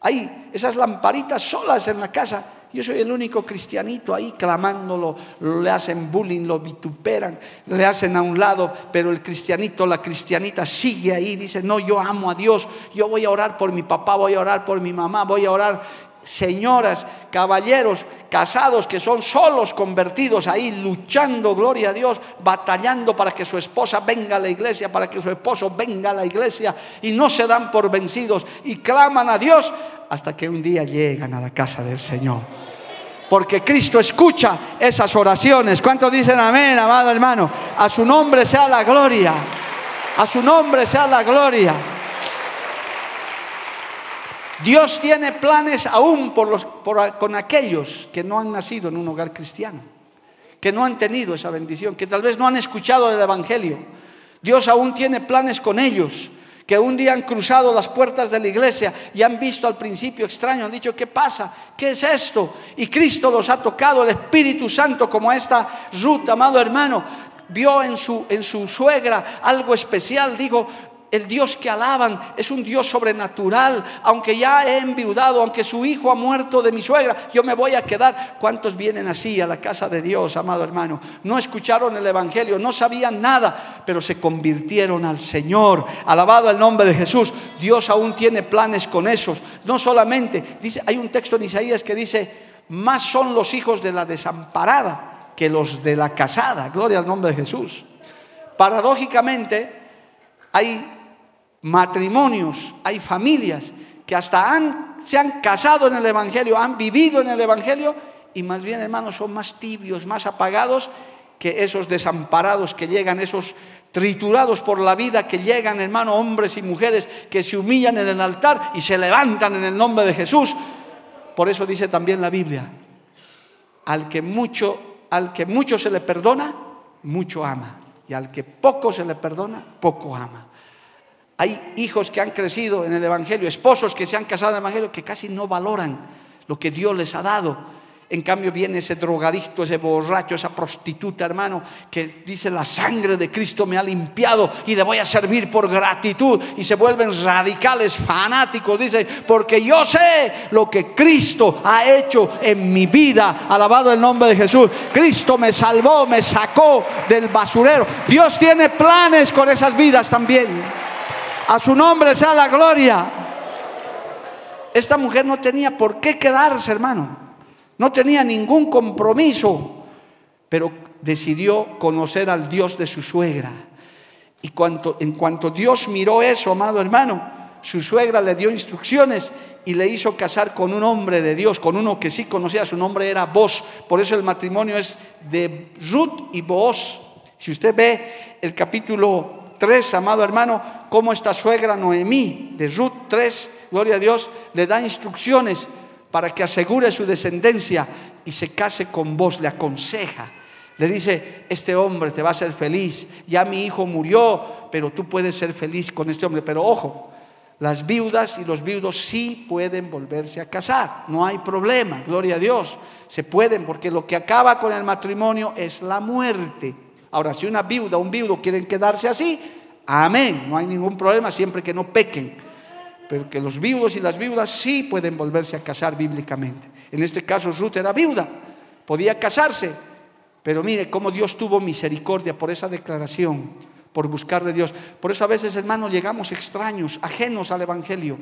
Hay esas lamparitas solas en la casa. Yo soy el único cristianito ahí clamándolo, le hacen bullying, lo vituperan, le hacen a un lado, pero el cristianito, la cristianita sigue ahí, dice, no, yo amo a Dios, yo voy a orar por mi papá, voy a orar por mi mamá, voy a orar señoras, caballeros casados que son solos convertidos ahí, luchando, gloria a Dios, batallando para que su esposa venga a la iglesia, para que su esposo venga a la iglesia, y no se dan por vencidos y claman a Dios hasta que un día llegan a la casa del Señor. Porque Cristo escucha esas oraciones. ¿Cuántos dicen amén, amado hermano? A su nombre sea la gloria. A su nombre sea la gloria. Dios tiene planes aún con aquellos que no han nacido en un hogar cristiano, que no han tenido esa bendición, que tal vez no han escuchado el Evangelio. Dios aún tiene planes con ellos, que un día han cruzado las puertas de la iglesia y han visto al principio extraño, han dicho, ¿qué pasa? ¿Qué es esto? Y Cristo los ha tocado, el Espíritu Santo, como esta Ruth, amado hermano, vio en su, en su suegra algo especial, dijo, el Dios que alaban es un Dios sobrenatural. Aunque ya he enviudado, aunque su hijo ha muerto de mi suegra, yo me voy a quedar. ¿Cuántos vienen así a la casa de Dios, amado hermano? No escucharon el Evangelio, no sabían nada, pero se convirtieron al Señor. Alabado el nombre de Jesús. Dios aún tiene planes con esos. No solamente, dice, hay un texto en Isaías que dice, más son los hijos de la desamparada que los de la casada. Gloria al nombre de Jesús. Paradójicamente, hay matrimonios, hay familias que hasta han, se han casado en el Evangelio, han vivido en el Evangelio y más bien, hermanos, son más tibios, más apagados que esos desamparados que llegan, esos triturados por la vida que llegan, hermano, hombres y mujeres que se humillan en el altar y se levantan en el nombre de Jesús. Por eso dice también la Biblia, al que mucho, al que mucho se le perdona, mucho ama, y al que poco se le perdona, poco ama. Hay hijos que han crecido en el Evangelio, esposos que se han casado en el Evangelio, que casi no valoran lo que Dios les ha dado. En cambio viene ese drogadicto, ese borracho, esa prostituta, hermano, que dice la sangre de Cristo me ha limpiado y le voy a servir por gratitud. Y se vuelven radicales, fanáticos, dice, porque yo sé lo que Cristo ha hecho en mi vida. Alabado el nombre de Jesús. Cristo me salvó, me sacó del basurero. Dios tiene planes con esas vidas también. A su nombre sea la gloria. Esta mujer no tenía por qué quedarse, hermano. No tenía ningún compromiso, pero decidió conocer al Dios de su suegra. Y cuanto, en cuanto Dios miró eso, amado hermano, su suegra le dio instrucciones y le hizo casar con un hombre de Dios, con uno que sí conocía, su nombre era Boz. Por eso el matrimonio es de Ruth y Boaz. Si usted ve el capítulo 3, amado hermano, cómo esta suegra Noemí de Ruth 3, gloria a Dios, le da instrucciones para que asegure su descendencia y se case con vos, le aconseja. Le dice, este hombre te va a hacer feliz, ya mi hijo murió, pero tú puedes ser feliz con este hombre. Pero ojo, las viudas y los viudos sí pueden volverse a casar, no hay problema, gloria a Dios, se pueden, porque lo que acaba con el matrimonio es la muerte. Ahora, si una viuda o un viudo quieren quedarse así, Amén. No hay ningún problema siempre que no pequen. Pero que los viudos y las viudas sí pueden volverse a casar bíblicamente. En este caso Ruth era viuda, podía casarse. Pero mire cómo Dios tuvo misericordia por esa declaración, por buscar de Dios. Por eso a veces, hermanos, llegamos extraños, ajenos al Evangelio.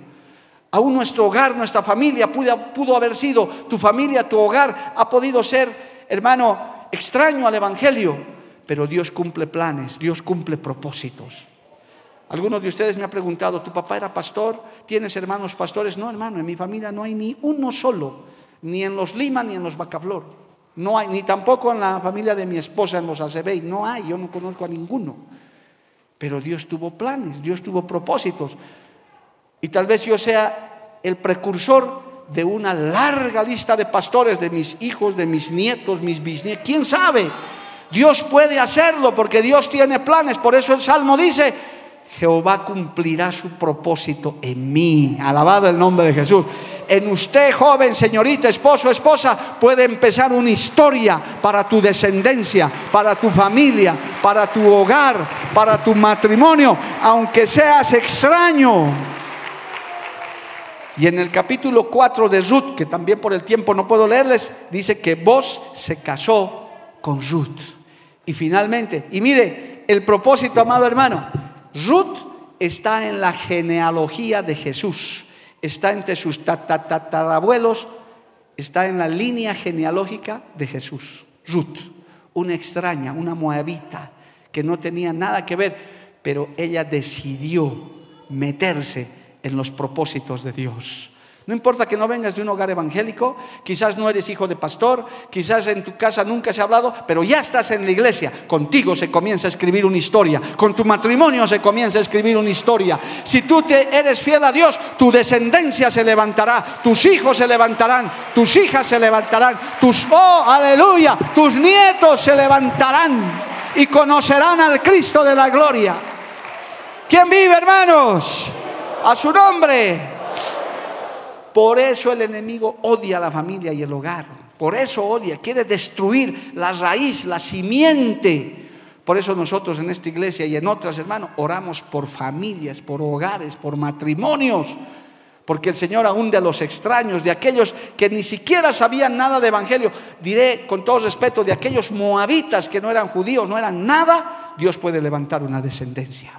Aún nuestro hogar, nuestra familia pudo haber sido, tu familia, tu hogar ha podido ser, hermano, extraño al Evangelio. Pero Dios cumple planes, Dios cumple propósitos. Algunos de ustedes me han preguntado, ¿tu papá era pastor? ¿Tienes hermanos pastores? No, hermano, en mi familia no hay ni uno solo, ni en los Lima ni en los Bacaflor. No hay, ni tampoco en la familia de mi esposa, en los Acebey. No hay, yo no conozco a ninguno. Pero Dios tuvo planes, Dios tuvo propósitos. Y tal vez yo sea el precursor de una larga lista de pastores, de mis hijos, de mis nietos, mis bisnietos. ¿Quién sabe? Dios puede hacerlo porque Dios tiene planes. Por eso el Salmo dice, Jehová cumplirá su propósito en mí. Alabado el nombre de Jesús. En usted, joven, señorita, esposo, esposa, puede empezar una historia para tu descendencia, para tu familia, para tu hogar, para tu matrimonio, aunque seas extraño. Y en el capítulo 4 de Ruth, que también por el tiempo no puedo leerles, dice que vos se casó con Ruth. Y finalmente, y mire, el propósito, amado hermano, Ruth está en la genealogía de Jesús, está entre sus tatarabuelos, está en la línea genealógica de Jesús. Ruth, una extraña, una moabita, que no tenía nada que ver, pero ella decidió meterse en los propósitos de Dios. No importa que no vengas de un hogar evangélico, quizás no eres hijo de pastor, quizás en tu casa nunca se ha hablado, pero ya estás en la iglesia. Contigo se comienza a escribir una historia, con tu matrimonio se comienza a escribir una historia. Si tú te eres fiel a Dios, tu descendencia se levantará, tus hijos se levantarán, tus hijas se levantarán, tus oh, aleluya, tus nietos se levantarán y conocerán al Cristo de la gloria. ¿Quién vive, hermanos? A su nombre. Por eso el enemigo odia la familia y el hogar. Por eso odia, quiere destruir la raíz, la simiente. Por eso nosotros en esta iglesia y en otras, hermanos, oramos por familias, por hogares, por matrimonios. Porque el Señor aún de los extraños, de aquellos que ni siquiera sabían nada de evangelio, diré con todo respeto, de aquellos moabitas que no eran judíos, no eran nada, Dios puede levantar una descendencia.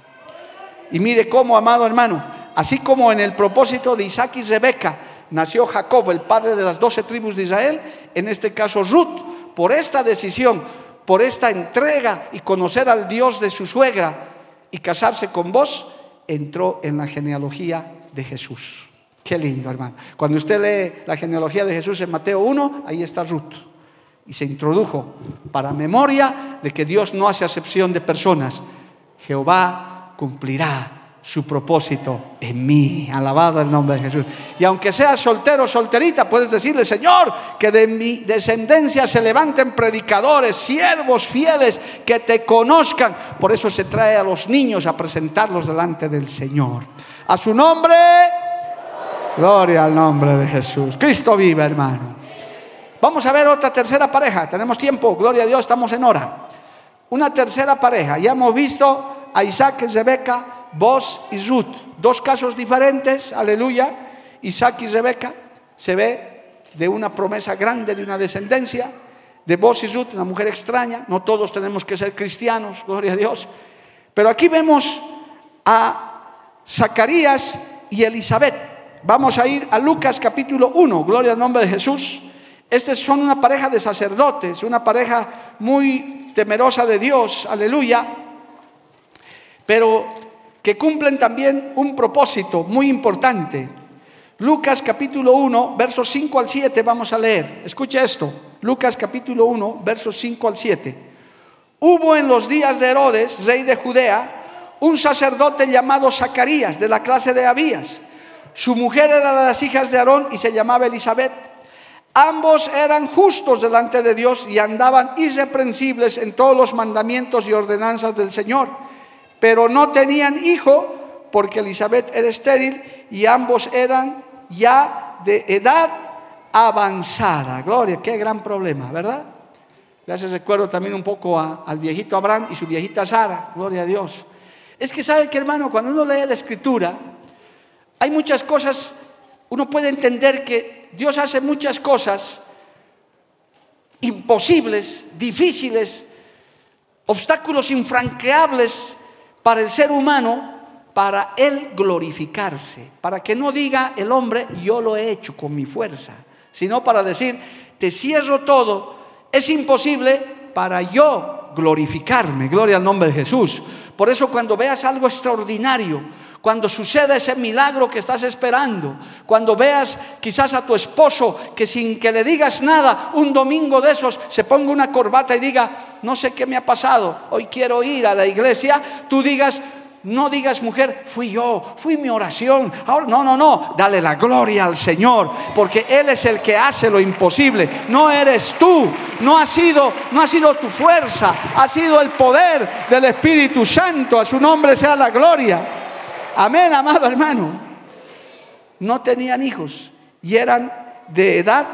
Y mire cómo, amado hermano, así como en el propósito de Isaac y Rebeca, nació Jacob, el padre de las doce tribus de Israel, en este caso Ruth, por esta decisión, por esta entrega y conocer al Dios de su suegra y casarse con vos, entró en la genealogía de Jesús. Qué lindo, hermano. Cuando usted lee la genealogía de Jesús en Mateo 1, ahí está Ruth. Y se introdujo para memoria de que Dios no hace acepción de personas. Jehová cumplirá su propósito en mí. Alabado el nombre de Jesús. Y aunque seas soltero o solterita, puedes decirle, Señor, que de mi descendencia se levanten predicadores, siervos fieles, que te conozcan. Por eso se trae a los niños a presentarlos delante del Señor. A su nombre, gloria al nombre de Jesús. Cristo vive, hermano. Vamos a ver otra tercera pareja. Tenemos tiempo, gloria a Dios, estamos en hora. Una tercera pareja. Ya hemos visto a Isaac y Rebeca vos y Ruth, dos casos diferentes, aleluya. Isaac y Rebeca se ve de una promesa grande de una descendencia, de vos y Ruth, una mujer extraña, no todos tenemos que ser cristianos, gloria a Dios. Pero aquí vemos a Zacarías y Elizabeth. Vamos a ir a Lucas capítulo 1, gloria al nombre de Jesús. Estos son una pareja de sacerdotes, una pareja muy temerosa de Dios, aleluya. Pero que cumplen también un propósito muy importante. Lucas capítulo 1, versos 5 al 7, vamos a leer. Escucha esto. Lucas capítulo 1, versos 5 al 7. Hubo en los días de Herodes, rey de Judea, un sacerdote llamado Zacarías, de la clase de Abías. Su mujer era de las hijas de Aarón y se llamaba Elizabeth. Ambos eran justos delante de Dios y andaban irreprensibles en todos los mandamientos y ordenanzas del Señor pero no tenían hijo porque Elizabeth era estéril y ambos eran ya de edad avanzada. Gloria, qué gran problema, ¿verdad? Le hace recuerdo también un poco al viejito Abraham y su viejita Sara, gloria a Dios. Es que sabe que hermano, cuando uno lee la escritura, hay muchas cosas, uno puede entender que Dios hace muchas cosas imposibles, difíciles, obstáculos infranqueables para el ser humano, para él glorificarse, para que no diga el hombre, yo lo he hecho con mi fuerza, sino para decir, te cierro todo, es imposible para yo glorificarme, gloria al nombre de Jesús. Por eso cuando veas algo extraordinario, cuando suceda ese milagro que estás esperando, cuando veas quizás a tu esposo que sin que le digas nada, un domingo de esos se ponga una corbata y diga, no sé qué me ha pasado, hoy quiero ir a la iglesia, tú digas, no digas, mujer, fui yo, fui mi oración. Ahora, no, no, no, dale la gloria al Señor, porque Él es el que hace lo imposible. No eres tú, no ha sido, no ha sido tu fuerza, ha sido el poder del Espíritu Santo. A su nombre sea la gloria. Amén, amado hermano. No tenían hijos y eran de edad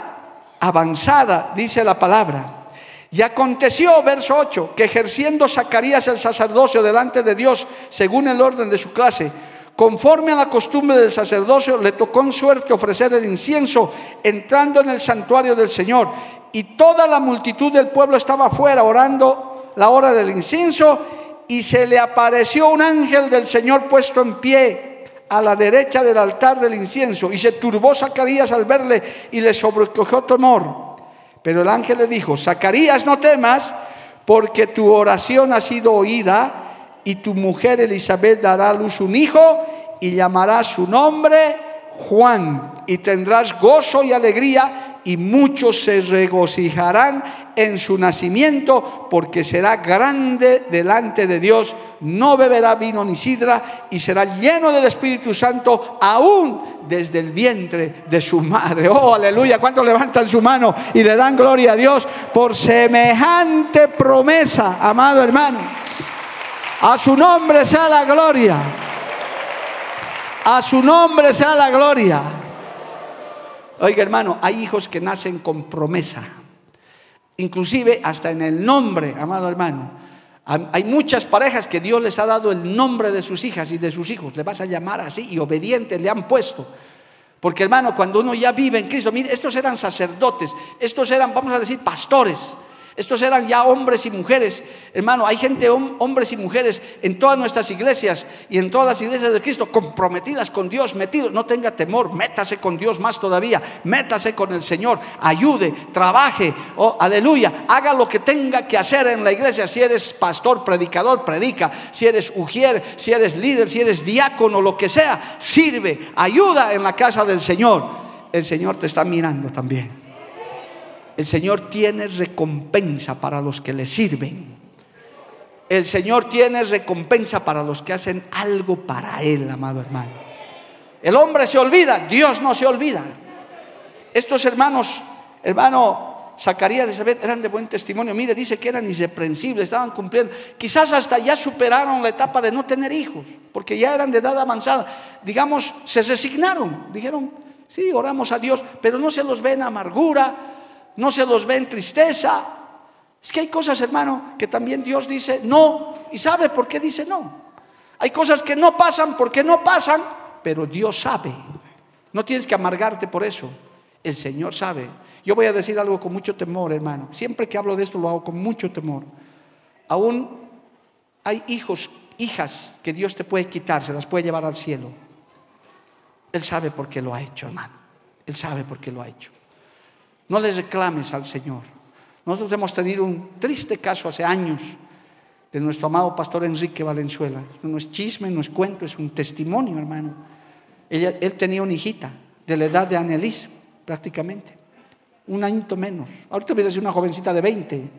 avanzada, dice la palabra. Y aconteció, verso 8, que ejerciendo Zacarías el sacerdocio delante de Dios, según el orden de su clase, conforme a la costumbre del sacerdocio, le tocó en suerte ofrecer el incienso entrando en el santuario del Señor. Y toda la multitud del pueblo estaba afuera orando la hora del incienso y se le apareció un ángel del Señor puesto en pie a la derecha del altar del incienso. Y se turbó Zacarías al verle y le sobrecogió temor. Pero el ángel le dijo, Zacarías, no temas, porque tu oración ha sido oída y tu mujer Elizabeth dará a luz un hijo y llamará su nombre Juan y tendrás gozo y alegría y muchos se regocijarán en su nacimiento porque será grande delante de Dios, no beberá vino ni sidra y será lleno del Espíritu Santo aún desde el vientre de su madre. Oh, aleluya, ¿cuántos levantan su mano y le dan gloria a Dios por semejante promesa, amado hermano? A su nombre sea la gloria. A su nombre sea la gloria. Oiga hermano, hay hijos que nacen con promesa. Inclusive hasta en el nombre, amado hermano. Hay muchas parejas que Dios les ha dado el nombre de sus hijas y de sus hijos. Le vas a llamar así y obedientes le han puesto. Porque hermano, cuando uno ya vive en Cristo, mire, estos eran sacerdotes, estos eran, vamos a decir, pastores. Estos eran ya hombres y mujeres. Hermano, hay gente, hombres y mujeres en todas nuestras iglesias y en todas las iglesias de Cristo comprometidas con Dios, metidos. No tenga temor, métase con Dios más todavía, métase con el Señor, ayude, trabaje, oh, aleluya, haga lo que tenga que hacer en la iglesia. Si eres pastor, predicador, predica. Si eres ujier, si eres líder, si eres diácono, lo que sea, sirve, ayuda en la casa del Señor. El Señor te está mirando también. El Señor tiene recompensa para los que le sirven. El Señor tiene recompensa para los que hacen algo para Él, amado hermano. El hombre se olvida, Dios no se olvida. Estos hermanos, hermano Zacarías y Elizabeth, eran de buen testimonio. Mire, dice que eran irreprensibles, estaban cumpliendo. Quizás hasta ya superaron la etapa de no tener hijos, porque ya eran de edad avanzada. Digamos, se resignaron. Dijeron, sí, oramos a Dios, pero no se los ve en amargura, no se los ve en tristeza. Es que hay cosas, hermano, que también Dios dice no y sabe por qué dice no. Hay cosas que no pasan porque no pasan, pero Dios sabe. No tienes que amargarte por eso. El Señor sabe. Yo voy a decir algo con mucho temor, hermano. Siempre que hablo de esto lo hago con mucho temor. Aún hay hijos, hijas que Dios te puede quitar, se las puede llevar al cielo. Él sabe por qué lo ha hecho, hermano. Él sabe por qué lo ha hecho. No le reclames al Señor. Nosotros hemos tenido un triste caso hace años de nuestro amado pastor Enrique Valenzuela. No es chisme, no es cuento, es un testimonio, hermano. él tenía una hijita de la edad de Annelies, prácticamente. Un añito menos. Ahorita hubiera sido una jovencita de 20.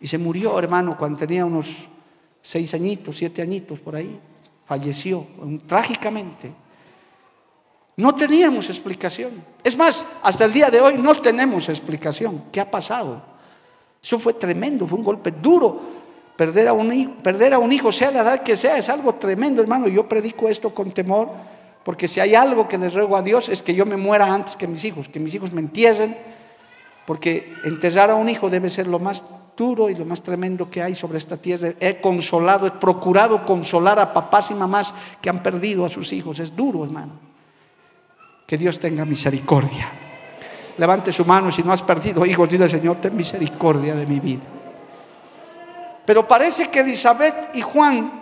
Y se murió, hermano, cuando tenía unos seis añitos, siete añitos por ahí. Falleció trágicamente. No teníamos explicación. Es más, hasta el día de hoy no tenemos explicación. ¿Qué ha pasado? Eso fue tremendo, fue un golpe duro. Perder a un, perder a un hijo, sea la edad que sea, es algo tremendo, hermano. Yo predico esto con temor, porque si hay algo que les ruego a Dios es que yo me muera antes que mis hijos, que mis hijos me entierren porque enterrar a un hijo debe ser lo más duro y lo más tremendo que hay sobre esta tierra. He consolado, he procurado consolar a papás y mamás que han perdido a sus hijos. Es duro, hermano. Que Dios tenga misericordia. Levante su mano si no has perdido hijos, dile Señor, ten misericordia de mi vida. Pero parece que Elizabeth y Juan,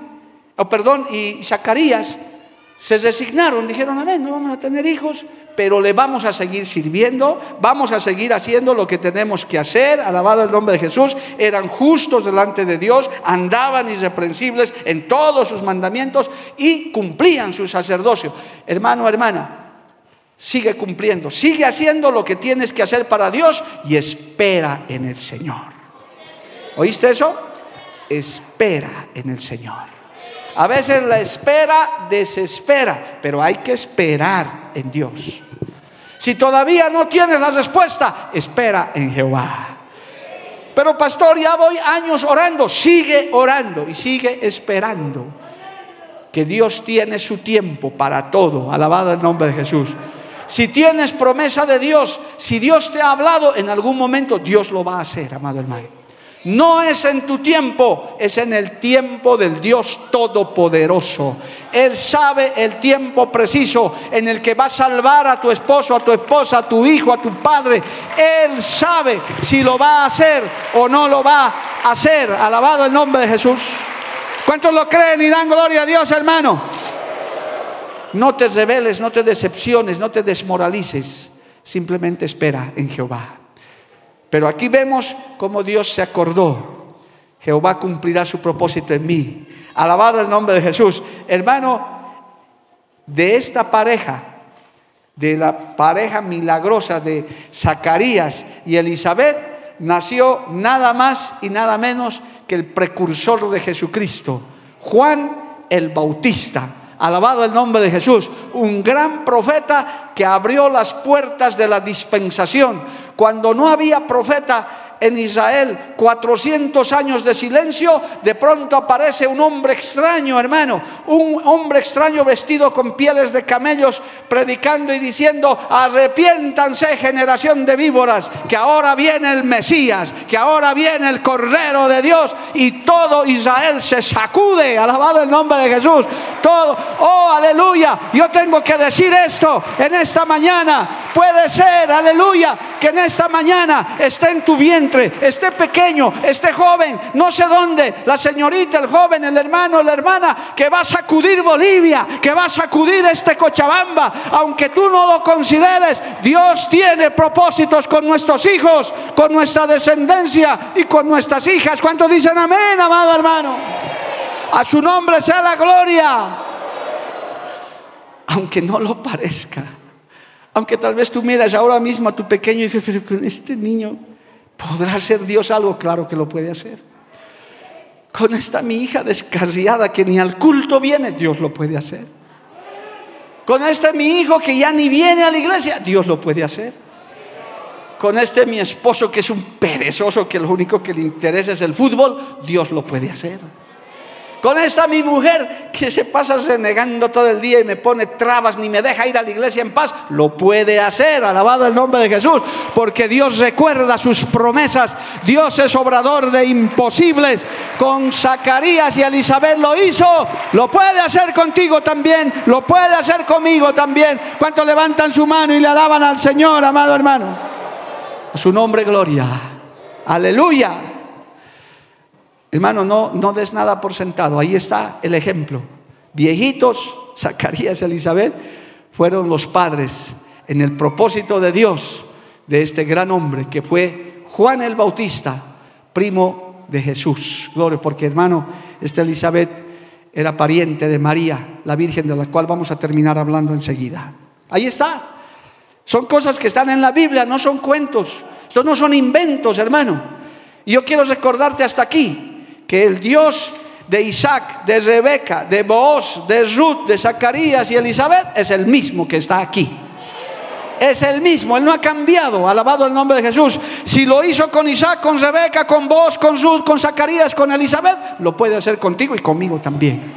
o perdón, y Zacarías se resignaron, dijeron, a ver, no vamos a tener hijos, pero le vamos a seguir sirviendo, vamos a seguir haciendo lo que tenemos que hacer, alabado el nombre de Jesús, eran justos delante de Dios, andaban irreprensibles en todos sus mandamientos y cumplían su sacerdocio. Hermano, hermana, sigue cumpliendo, sigue haciendo lo que tienes que hacer para Dios y espera en el Señor. ¿Oíste eso? Espera en el Señor. A veces la espera desespera, pero hay que esperar en Dios. Si todavía no tienes la respuesta, espera en Jehová. Pero pastor, ya voy años orando, sigue orando y sigue esperando. Que Dios tiene su tiempo para todo. Alabado el nombre de Jesús. Si tienes promesa de Dios, si Dios te ha hablado, en algún momento Dios lo va a hacer, amado hermano. No es en tu tiempo, es en el tiempo del Dios Todopoderoso. Él sabe el tiempo preciso en el que va a salvar a tu esposo, a tu esposa, a tu hijo, a tu padre. Él sabe si lo va a hacer o no lo va a hacer. Alabado el nombre de Jesús. ¿Cuántos lo creen y dan gloria a Dios, hermano? No te rebeles, no te decepciones, no te desmoralices. Simplemente espera en Jehová. Pero aquí vemos cómo Dios se acordó. Jehová cumplirá su propósito en mí. Alabado el nombre de Jesús. Hermano, de esta pareja, de la pareja milagrosa de Zacarías y Elizabeth, nació nada más y nada menos que el precursor de Jesucristo, Juan el Bautista. Alabado el nombre de Jesús, un gran profeta que abrió las puertas de la dispensación. Cuando no había profeta en Israel. 400 años de silencio, de pronto aparece un hombre extraño, hermano, un hombre extraño vestido con pieles de camellos, predicando y diciendo, arrepiéntanse generación de víboras, que ahora viene el Mesías, que ahora viene el Cordero de Dios, y todo Israel se sacude, alabado el nombre de Jesús, todo, oh, aleluya, yo tengo que decir esto en esta mañana, puede ser, aleluya, que en esta mañana esté en tu vientre, esté pequeño, esté joven, no sé dónde, la señorita, el joven, el hermano, la hermana, que va a sacudir Bolivia, que va a sacudir este Cochabamba, aunque tú no lo consideres, Dios tiene propósitos con nuestros hijos, con nuestra descendencia y con nuestras hijas. ¿Cuántos dicen amén, amado hermano? A su nombre sea la gloria. Aunque no lo parezca. Aunque tal vez tú miras ahora mismo a tu pequeño y dices, pero con este niño, ¿Podrá hacer Dios algo? Claro que lo puede hacer. Con esta mi hija descarriada que ni al culto viene, Dios lo puede hacer. Con este mi hijo que ya ni viene a la iglesia, Dios lo puede hacer. Con este mi esposo que es un perezoso que lo único que le interesa es el fútbol, Dios lo puede hacer. Con esta mi mujer que se pasa renegando todo el día y me pone trabas ni me deja ir a la iglesia en paz, lo puede hacer, alabado el nombre de Jesús, porque Dios recuerda sus promesas. Dios es obrador de imposibles. Con Zacarías y Elizabeth lo hizo, lo puede hacer contigo también, lo puede hacer conmigo también. ¿Cuántos levantan su mano y le alaban al Señor, amado hermano? A su nombre, gloria. Aleluya. Hermano, no, no des nada por sentado. Ahí está el ejemplo. Viejitos, *laughs* Zacarías y Elizabeth, fueron los padres en el propósito de Dios de este gran hombre que fue Juan el Bautista, primo de Jesús. Gloria, porque hermano, esta Elizabeth era pariente de María, la Virgen de la cual vamos a terminar hablando enseguida. Ahí está. Son cosas que están en la Biblia, no son cuentos. Estos no son inventos, hermano. Y yo quiero recordarte hasta aquí que el Dios de Isaac, de Rebeca, de Booz, de Ruth, de Zacarías y Elizabeth es el mismo que está aquí. Es el mismo, Él no ha cambiado, alabado el nombre de Jesús. Si lo hizo con Isaac, con Rebeca, con Booz, con Ruth, con Zacarías, con Elizabeth, lo puede hacer contigo y conmigo también.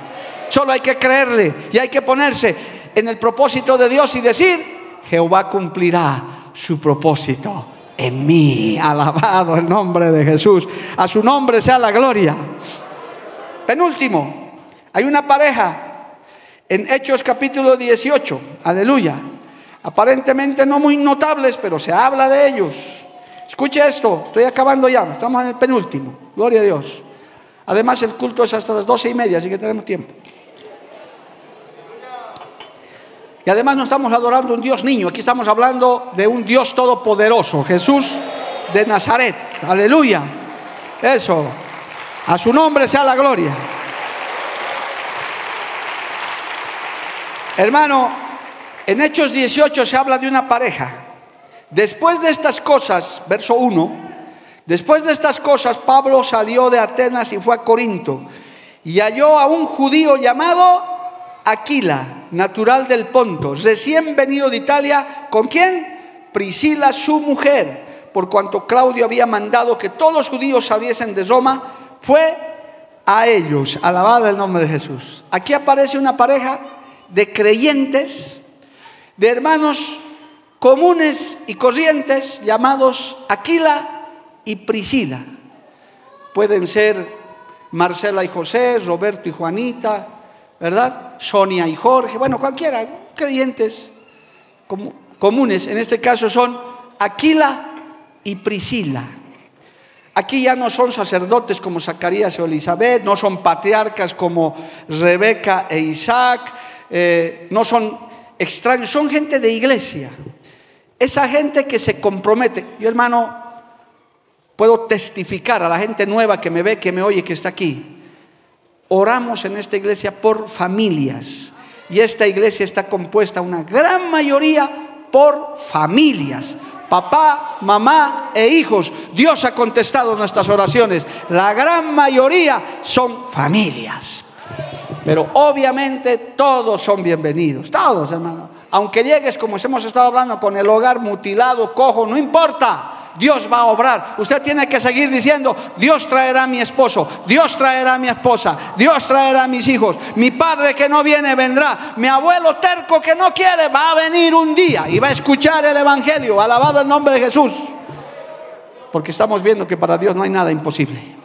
Solo hay que creerle y hay que ponerse en el propósito de Dios y decir, Jehová cumplirá su propósito en mí. Alabado el nombre de Jesús. A su nombre sea la gloria. Penúltimo, hay una pareja en Hechos capítulo 18. Aleluya. Aparentemente no muy notables, pero se habla de ellos. Escuche esto, estoy acabando ya, estamos en el penúltimo. Gloria a Dios. Además, el culto es hasta las doce y media, así que tenemos tiempo. Y además no estamos adorando un Dios niño, aquí estamos hablando de un Dios todopoderoso, Jesús de Nazaret. Aleluya. Eso. A su nombre sea la gloria. Hermano, en Hechos 18 se habla de una pareja. Después de estas cosas, verso 1, después de estas cosas Pablo salió de Atenas y fue a Corinto y halló a un judío llamado Aquila, natural del Ponto, recién venido de Italia, ¿con quién? Priscila, su mujer, por cuanto Claudio había mandado que todos los judíos saliesen de Roma, fue a ellos, alabado el nombre de Jesús. Aquí aparece una pareja de creyentes, de hermanos comunes y corrientes llamados Aquila y Priscila. Pueden ser Marcela y José, Roberto y Juanita, ¿verdad? Sonia y Jorge, bueno, cualquiera, creyentes comunes, en este caso son Aquila y Priscila. Aquí ya no son sacerdotes como Zacarías o Elizabeth, no son patriarcas como Rebeca e Isaac, eh, no son extraños, son gente de iglesia. Esa gente que se compromete. Yo hermano, puedo testificar a la gente nueva que me ve, que me oye, que está aquí oramos en esta iglesia por familias. Y esta iglesia está compuesta una gran mayoría por familias. Papá, mamá e hijos. Dios ha contestado nuestras oraciones. La gran mayoría son familias. Pero obviamente todos son bienvenidos. Todos, hermano. Aunque llegues, como hemos estado hablando, con el hogar mutilado, cojo, no importa. Dios va a obrar. Usted tiene que seguir diciendo, Dios traerá a mi esposo, Dios traerá a mi esposa, Dios traerá a mis hijos. Mi padre que no viene vendrá. Mi abuelo terco que no quiere va a venir un día y va a escuchar el Evangelio. Alabado el nombre de Jesús. Porque estamos viendo que para Dios no hay nada imposible.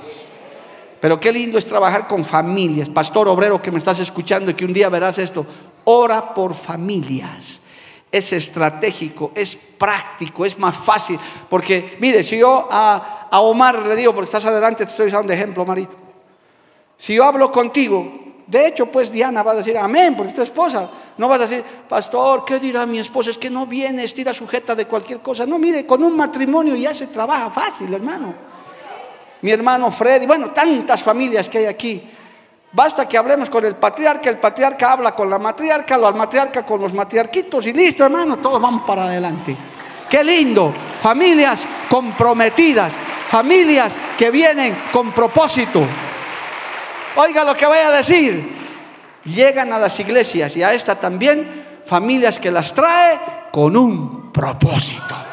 Pero qué lindo es trabajar con familias. Pastor obrero que me estás escuchando y que un día verás esto. Ora por familias es estratégico, es práctico, es más fácil. Porque, mire, si yo a, Omar le digo, porque estás adelante, te estoy usando ejemplo, Marito. Si yo hablo contigo, de hecho, pues Diana va a decir, amén, porque es tu esposa. No vas a decir, pastor, ¿qué dirá mi esposa? Es que no viene, estira sujeta de cualquier cosa. No, mire, con un matrimonio ya se trabaja fácil, hermano. Mi hermano Freddy, bueno, tantas familias que hay aquí. Basta que hablemos con el patriarca, el patriarca habla con la matriarca, la matriarca con los matriarquitos y listo, hermano, todos vamos para adelante. Qué lindo, familias comprometidas, familias que vienen con propósito. Oiga lo que voy a decir. Llegan a las iglesias y a esta también familias que las trae con un propósito.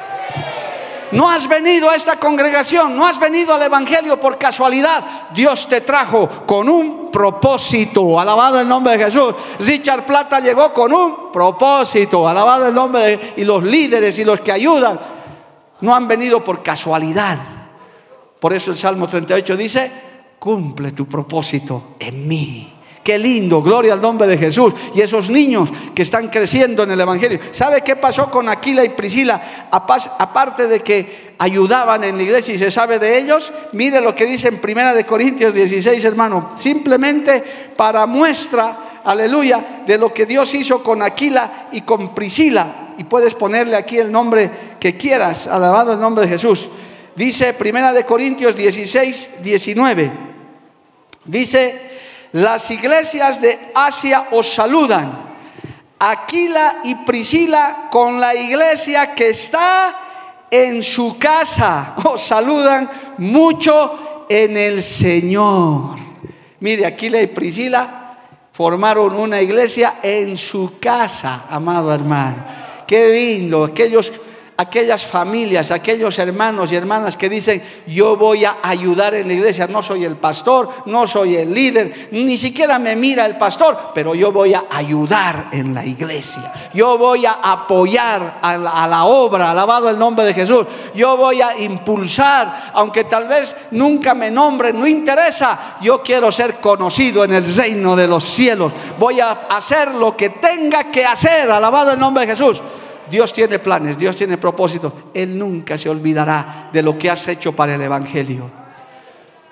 No has venido a esta congregación, no has venido al Evangelio por casualidad. Dios te trajo con un propósito. Alabado el nombre de Jesús. Richard Plata llegó con un propósito. Alabado el nombre de... Y los líderes y los que ayudan no han venido por casualidad. Por eso el Salmo 38 dice, cumple tu propósito en mí. Qué lindo, gloria al nombre de Jesús. Y esos niños que están creciendo en el Evangelio. ¿Sabe qué pasó con Aquila y Priscila? Aparte de que ayudaban en la iglesia y se sabe de ellos, mire lo que dice en Primera de Corintios 16, hermano. Simplemente para muestra, aleluya, de lo que Dios hizo con Aquila y con Priscila. Y puedes ponerle aquí el nombre que quieras, alabado el nombre de Jesús. Dice Primera de Corintios 16, 19. Dice, las iglesias de Asia os saludan. Aquila y Priscila con la iglesia que está en su casa os saludan mucho en el Señor. Mire, Aquila y Priscila formaron una iglesia en su casa, amado hermano. Qué lindo, aquellos aquellas familias, aquellos hermanos y hermanas que dicen, yo voy a ayudar en la iglesia, no soy el pastor, no soy el líder, ni siquiera me mira el pastor, pero yo voy a ayudar en la iglesia, yo voy a apoyar a la, obra, alabado el nombre de Jesús, yo voy a impulsar, aunque tal vez nunca me nombren, no interesa, yo quiero ser conocido en el reino de los cielos, voy a hacer lo que tenga que hacer, alabado el nombre de Jesús. Dios tiene planes, Dios tiene propósitos. Él nunca se olvidará de lo que has hecho para el Evangelio.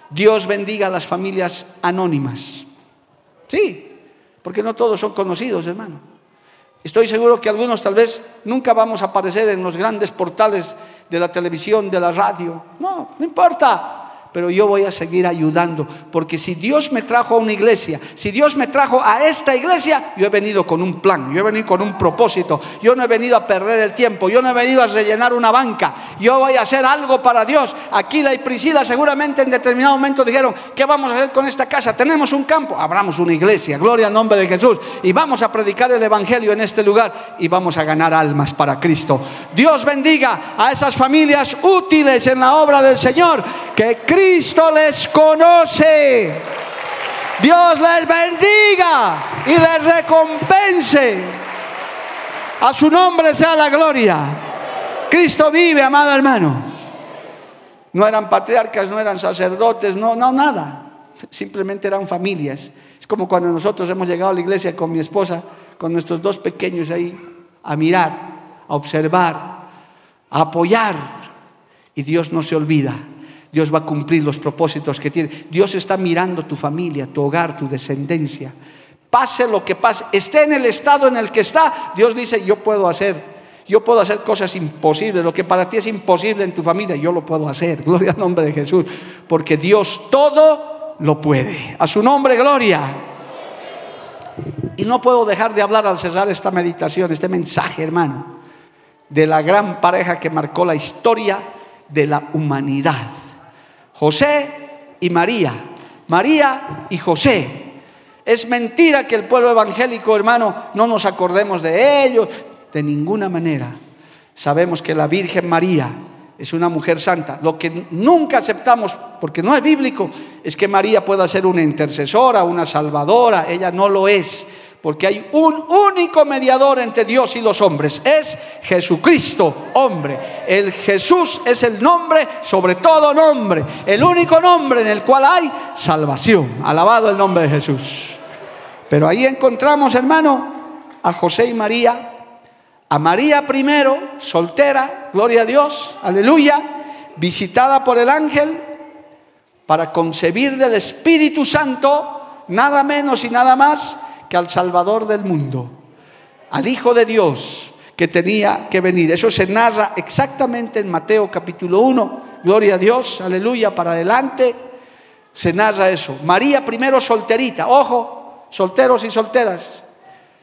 Dios bendiga a las familias anónimas. Sí, porque no todos son conocidos, hermano. Estoy seguro que algunos tal vez nunca vamos a aparecer en los grandes portales de la televisión, de la radio. No, no importa pero yo voy a seguir ayudando, porque si Dios me trajo a una iglesia, si Dios me trajo a esta iglesia, yo he venido con un plan, yo he venido con un propósito, yo no he venido a perder el tiempo, yo no he venido a rellenar una banca, yo voy a hacer algo para Dios. Aquí la y Priscila seguramente en determinado momento dijeron, ¿qué vamos a hacer con esta casa? Tenemos un campo, abramos una iglesia, gloria al nombre de Jesús, y vamos a predicar el Evangelio en este lugar y vamos a ganar almas para Cristo. Dios bendiga a esas familias útiles en la obra del Señor, que Cristo Cristo les conoce. Dios les bendiga y les recompense. A su nombre sea la gloria. Cristo vive, amado hermano. No eran patriarcas, no eran sacerdotes, no, nada. Simplemente eran familias. Es como cuando nosotros hemos llegado a la iglesia con mi esposa, con nuestros dos pequeños ahí, a mirar, a observar, a apoyar. Y Dios no se olvida Dios va a cumplir los propósitos que tiene. Dios está mirando tu familia, tu hogar, tu descendencia. Pase lo que pase, esté en el estado en el que está, Dios dice, yo puedo hacer, yo puedo hacer cosas imposibles. Lo que para ti es imposible en tu familia, yo lo puedo hacer. *laughs* Gloria al nombre de Jesús. Porque Dios todo lo puede. A su nombre, gloria. Y no puedo dejar de hablar al cerrar esta meditación, este mensaje, hermano, de la gran pareja que marcó la historia de la humanidad. José y María, María y José. Es mentira que el pueblo evangélico, hermano, no nos acordemos de ellos, de ninguna manera. Sabemos que la Virgen María es una mujer santa. Lo que nunca aceptamos, porque no es bíblico, es que María pueda ser una intercesora, una salvadora. Ella no lo es porque hay un único mediador entre Dios y los hombres, es Jesucristo, hombre. El Jesús es el nombre sobre todo nombre, el único nombre en el cual hay salvación. Alabado el nombre de Jesús. Pero ahí encontramos, hermano, a José y María, a María primero, soltera, gloria a Dios, aleluya, visitada por el ángel para concebir del Espíritu Santo, nada menos y nada más que al Salvador del mundo, al Hijo de Dios que tenía que venir. Eso se narra exactamente en Mateo capítulo 1. Gloria a Dios, aleluya, para adelante. Se narra eso. María primero solterita, ojo, solteros y solteras.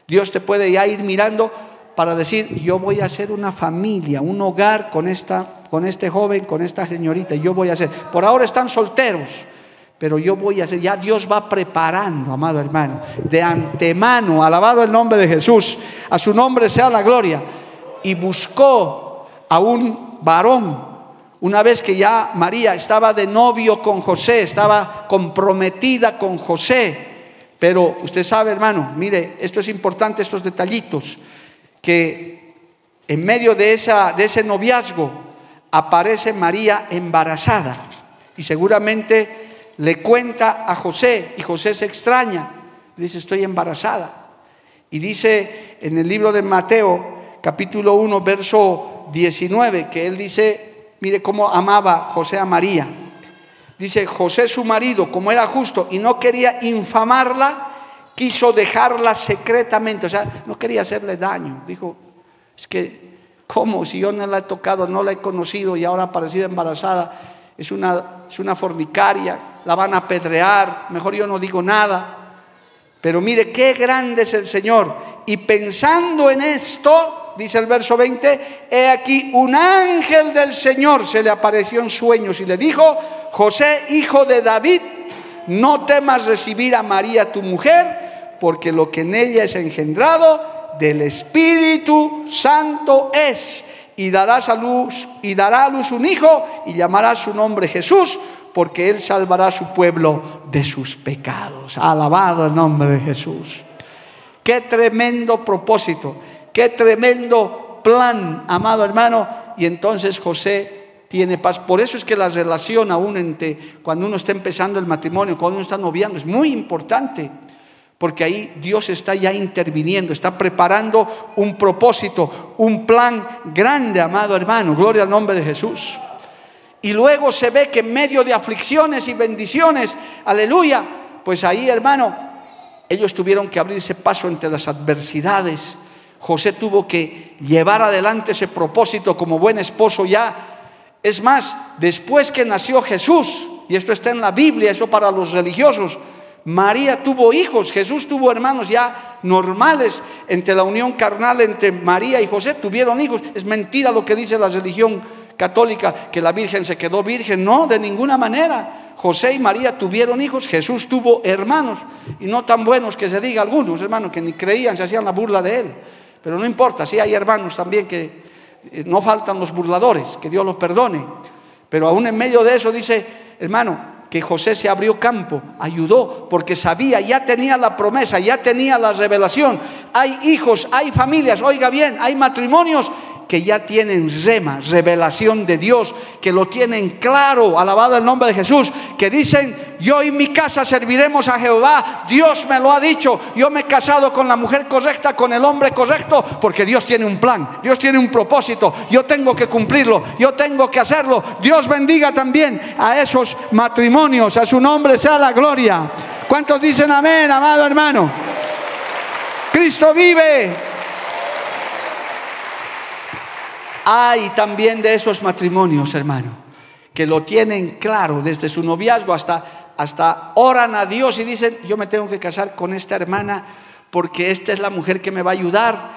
Dios te puede ya ir mirando para decir, yo voy a hacer una familia, un hogar con, esta, con este joven, con esta señorita, yo voy a hacer. Por ahora están solteros, pero yo voy a hacer, ya Dios va preparando, amado hermano, de antemano, alabado el nombre de Jesús, a su nombre sea la gloria. Y buscó a un varón, una vez que ya María estaba de novio con José, estaba comprometida con José. Pero usted sabe, hermano, mire, esto es importante, estos detallitos, que en medio de, de ese noviazgo aparece María embarazada. Y seguramente le cuenta a José y José se extraña. Dice, estoy embarazada. Y dice en el libro de Mateo, capítulo 1, verso 19, que él dice, mire cómo amaba José a María. Dice, José su marido, como era justo y no quería infamarla, quiso dejarla secretamente, o sea, no quería hacerle daño. Dijo, es que, ¿cómo? Si yo no la he tocado, no la he conocido y ahora ha aparecido embarazada, es una, es una fornicaria, la van a apedrear, mejor yo no digo nada. Pero mire qué grande es el Señor. Y pensando en esto, dice el verso 20, he aquí un ángel del Señor se le apareció en sueños y le dijo, José, hijo de David, no temas recibir a María tu mujer, porque lo que en ella es engendrado del Espíritu Santo es y dará a luz y dará a luz un hijo y llamará su nombre Jesús, porque él salvará a su pueblo de sus pecados. Alabado el nombre de Jesús. Qué tremendo propósito, qué tremendo plan, amado hermano. Y entonces José tiene paz. Por eso es que la relación aún entre cuando uno está empezando el matrimonio, cuando uno está noviando, es muy importante. Porque ahí Dios está ya interviniendo, está preparando un propósito, un plan grande, amado hermano. Gloria al nombre de Jesús. Y luego se ve que en medio de aflicciones y bendiciones, aleluya, pues ahí, hermano, ellos tuvieron que abrirse paso entre las adversidades. José tuvo que llevar adelante ese propósito como buen esposo ya. Es más, después que nació Jesús, y esto está en la Biblia, eso para los religiosos, María tuvo hijos, Jesús tuvo hermanos ya normales entre la unión carnal entre María y José, tuvieron hijos. Es mentira lo que dice la religión católica, que la Virgen se quedó virgen. No, de ninguna manera. José y María tuvieron hijos, Jesús tuvo hermanos, y no tan buenos que se diga algunos, hermanos, que ni creían, se hacían la burla de él. Pero no importa, sí hay hermanos también que eh, no faltan los burladores, que Dios los perdone. Pero aún en medio de eso dice, hermano, que José se abrió campo, ayudó, porque sabía, ya tenía la promesa, ya tenía la revelación. Hay hijos, hay familias, oiga bien, hay matrimonios que ya tienen rema, revelación de Dios, que lo tienen claro, alabado el nombre de Jesús, que dicen, yo y mi casa serviremos a Jehová, Dios me lo ha dicho, yo me he casado con la mujer correcta, con el hombre correcto, porque Dios tiene un plan, Dios tiene un propósito, yo tengo que cumplirlo, yo tengo que hacerlo. Dios bendiga también a esos matrimonios, a su nombre sea la gloria. ¿Cuántos dicen amén, amado hermano? Cristo vive. Hay también de esos matrimonios, hermano, que lo tienen claro desde su noviazgo hasta, hasta oran a Dios y dicen, yo me tengo que casar con esta hermana porque esta es la mujer que me va a ayudar.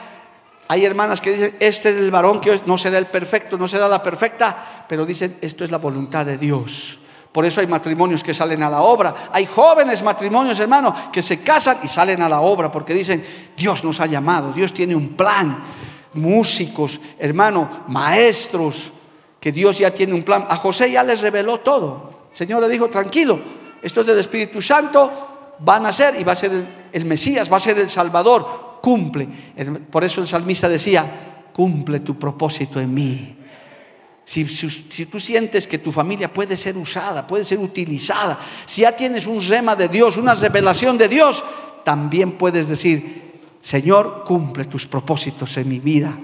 Hay hermanas que dicen, este es el varón que no será el perfecto, no será la perfecta, pero dicen, esto es la voluntad de Dios. Por eso hay matrimonios que salen a la obra. Hay jóvenes matrimonios, hermano, que se casan y salen a la obra porque dicen, Dios nos ha llamado, Dios tiene un plan músicos, hermano, maestros, que Dios ya tiene un plan. A José ya les reveló todo. El Señor le dijo, tranquilo, esto es del Espíritu Santo, van a ser y va a ser el, Mesías, va a ser el Salvador, cumple. Por eso el salmista decía, cumple tu propósito en mí. Si, si, tú sientes que tu familia puede ser usada, puede ser utilizada, si ya tienes un rema de Dios, una revelación de Dios, también puedes decir, Señor, cumple tus propósitos en mi vida.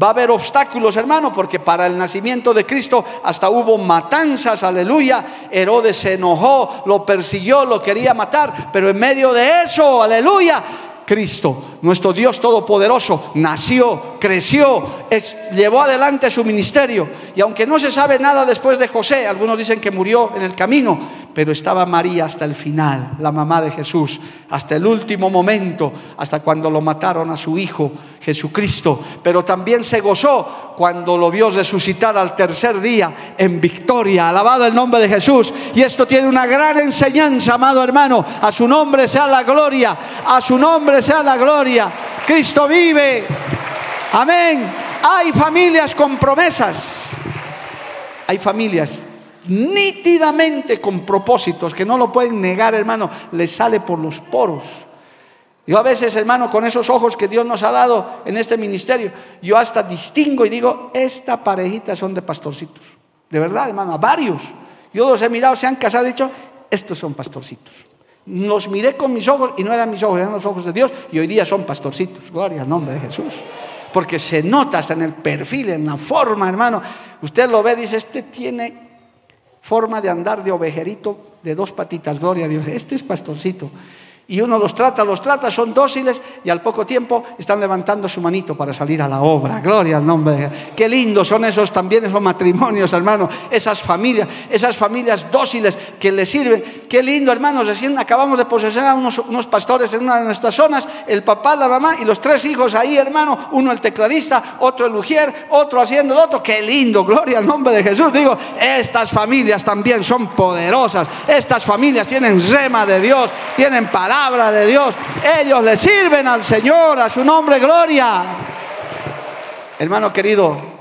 Va a haber obstáculos, hermano, porque para el nacimiento de Cristo hasta hubo matanzas, aleluya. Herodes se enojó, lo persiguió, lo quería matar, pero en medio de eso, aleluya, Cristo, nuestro Dios Todopoderoso, nació, creció, llevó adelante su ministerio. Y aunque no se sabe nada después de José, algunos dicen que murió en el camino, pero estaba María hasta el final, la mamá de Jesús, hasta el último momento, hasta cuando lo mataron a su hijo Jesucristo. Pero también se gozó cuando lo vio resucitar al tercer día en victoria. Alabado el nombre de Jesús. Y esto tiene una gran enseñanza, amado hermano. A su nombre sea la gloria, a su nombre sea la gloria. Cristo vive. Amén. Hay familias con promesas. Hay familias nítidamente con propósitos, que no lo pueden negar, hermano, le sale por los poros. Yo a veces, hermano, con esos ojos que Dios nos ha dado en este ministerio, yo hasta distingo y digo, esta parejita son de pastorcitos. De verdad, hermano, a varios. Yo los he mirado, se han casado y dicho, estos son pastorcitos. Los miré con mis ojos y no eran mis ojos, eran los ojos de Dios y hoy día son pastorcitos. Gloria al nombre de Jesús. Porque se nota hasta en el perfil, en la forma, hermano. Usted lo ve, dice, este tiene forma de andar de ovejerito de dos patitas, gloria a Dios. Este es pastorcito y uno los trata, los trata, son dóciles y al poco tiempo están levantando su manito para salir a la obra. Gloria al nombre de Qué lindos son esos también, esos matrimonios, hermano, esas familias, esas familias dóciles que le sirven. Qué lindo, hermanos, recién acabamos de posesionar a unos, pastores en una de nuestras zonas, el papá, la mamá y los tres hijos ahí, hermano, uno el tecladista, otro el ujier, otro haciendo el otro. Qué lindo, gloria al nombre de Jesús. Digo, estas familias también son poderosas, estas familias tienen rema de Dios, tienen palabra palabra de Dios. Ellos le sirven al Señor, a su nombre, gloria. Hermano querido,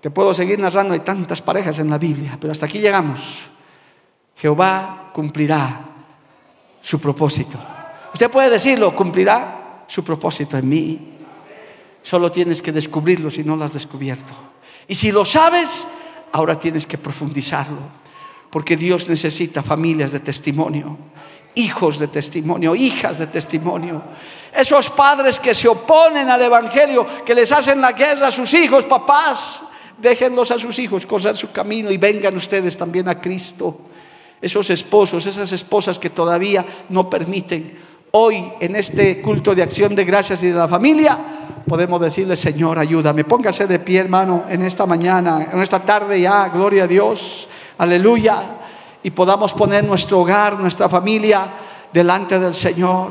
Te puedo seguir narrando, hay tantas parejas en la Biblia, pero hasta aquí llegamos. Jehová cumplirá su propósito. Usted puede decirlo, cumplirá su propósito en mí. Solo tienes que descubrirlo si no lo has descubierto. Y si lo sabes, ahora tienes que profundizarlo. Porque Dios necesita familias de testimonio, hijos de testimonio, hijas de testimonio. Esos padres que se oponen al Evangelio, que les hacen la guerra a sus hijos, papás, déjenlos a sus hijos correr su camino y vengan ustedes también a Cristo. Esos esposos, esas esposas que todavía no permiten. Hoy, en este culto de acción de gracias y de la familia, podemos decirle, Señor, ayúdame. Póngase de pie, hermano, en esta mañana, en esta tarde ya, gloria a Dios, aleluya. Y podamos poner nuestro hogar, nuestra familia delante del Señor.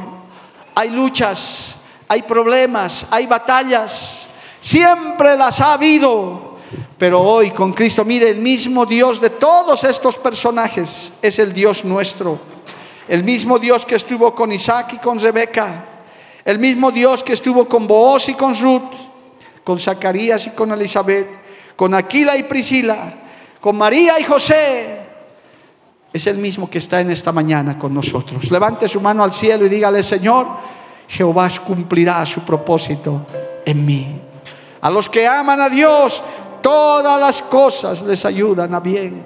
Hay luchas, hay problemas, hay batallas. Siempre las ha habido. Pero hoy con Cristo, mire, el mismo Dios de todos estos personajes es el Dios nuestro. El mismo Dios que estuvo con Isaac y con Rebeca el mismo Dios que estuvo con Booz y con Ruth, con Zacarías y con Elizabeth, con Aquila y Priscila, con María y José, es el mismo que está en esta mañana con nosotros. Levante su mano al cielo y dígale, Señor, Jehová cumplirá su propósito en mí. A los que aman a Dios, todas las cosas les ayudan a bien.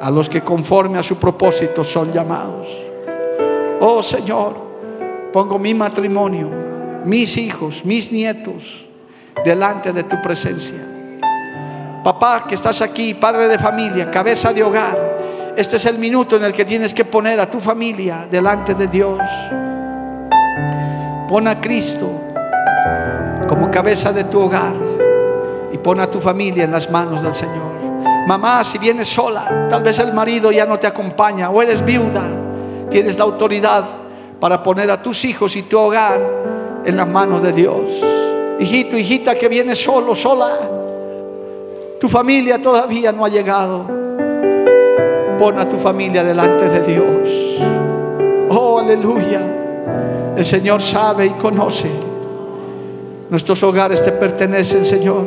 A los que conforme a su propósito son llamados. Oh Señor, Pongo mi matrimonio, mis hijos, mis nietos delante de tu presencia. Papá que estás aquí, padre de familia, cabeza de hogar, este es el minuto en el que tienes que poner a tu familia delante de Dios. Pon a Cristo como cabeza de tu hogar y pon a tu familia en las manos del Señor. Mamá, si vienes sola, tal vez el marido ya no te acompaña o eres viuda, tienes la autoridad para poner a tus hijos y tu hogar en las manos de Dios. Hijito, hijita que viene solo, sola, tu familia todavía no ha llegado. Pon a tu familia delante de Dios. Oh, aleluya. El Señor sabe y conoce. Nuestros hogares te pertenecen, Señor.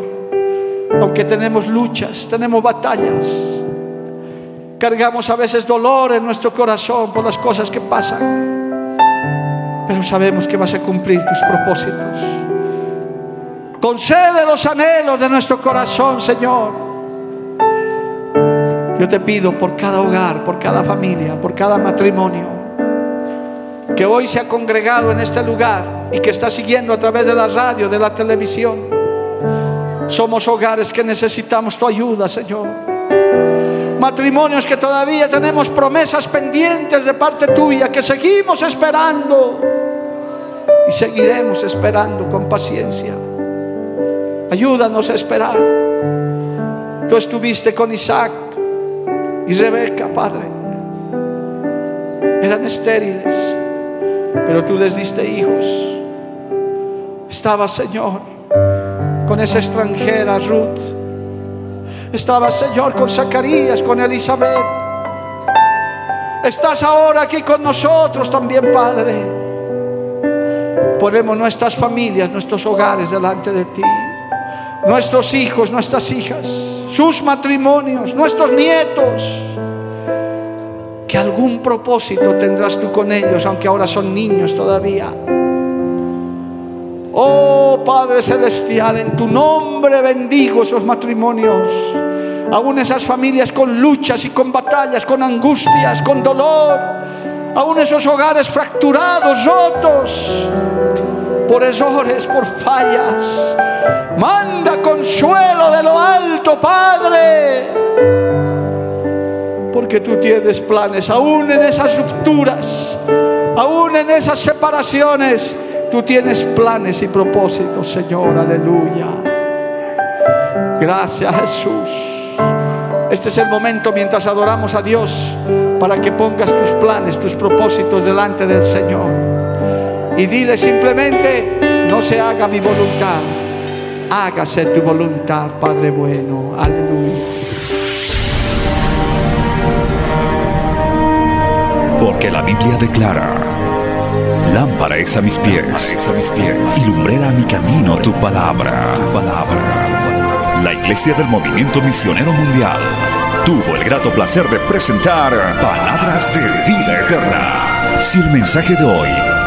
Aunque tenemos luchas, tenemos batallas. Cargamos a veces dolor en nuestro corazón por las cosas que pasan pero sabemos que vas a cumplir tus propósitos. Concede los anhelos de nuestro corazón, Señor. Yo te pido por cada hogar, por cada familia, por cada matrimonio, que hoy se ha congregado en este lugar y que está siguiendo a través de la radio, de la televisión. Somos hogares que necesitamos tu ayuda, Señor matrimonios que todavía tenemos promesas pendientes de parte tuya, que seguimos esperando y seguiremos esperando con paciencia. Ayúdanos a esperar. Tú estuviste con Isaac y Rebeca, Padre. Eran estériles, pero tú les diste hijos. Estaba, Señor, con esa extranjera Ruth estaba Señor con Zacarías, con Elizabeth. Estás ahora aquí con nosotros también, Padre. Ponemos nuestras familias, nuestros hogares delante de ti. Nuestros hijos, nuestras hijas, sus matrimonios, nuestros nietos. Que algún propósito tendrás tú con ellos, aunque ahora son niños todavía. Oh Padre Celestial, en tu nombre bendigo esos matrimonios. Aún esas familias con luchas y con batallas, con angustias, con dolor. Aún esos hogares fracturados, rotos por errores, por fallas. Manda consuelo de lo alto, Padre. Porque tú tienes planes, aún en esas rupturas, aún en esas separaciones Tú tienes planes y propósitos, Señor. Aleluya. Gracias, Jesús. Este es el momento mientras adoramos a Dios para que pongas tus planes, tus propósitos delante del Señor. Y dile simplemente, no se haga mi voluntad, hágase tu voluntad, Padre bueno. Aleluya. Porque la Biblia declara Lámpara es a mis pies, a mis pies, y lumbrera mi camino tu palabra, tu palabra. La Iglesia del Movimiento Misionero Mundial tuvo el grato placer de presentar Palabras de Vida Eterna. Si el mensaje de hoy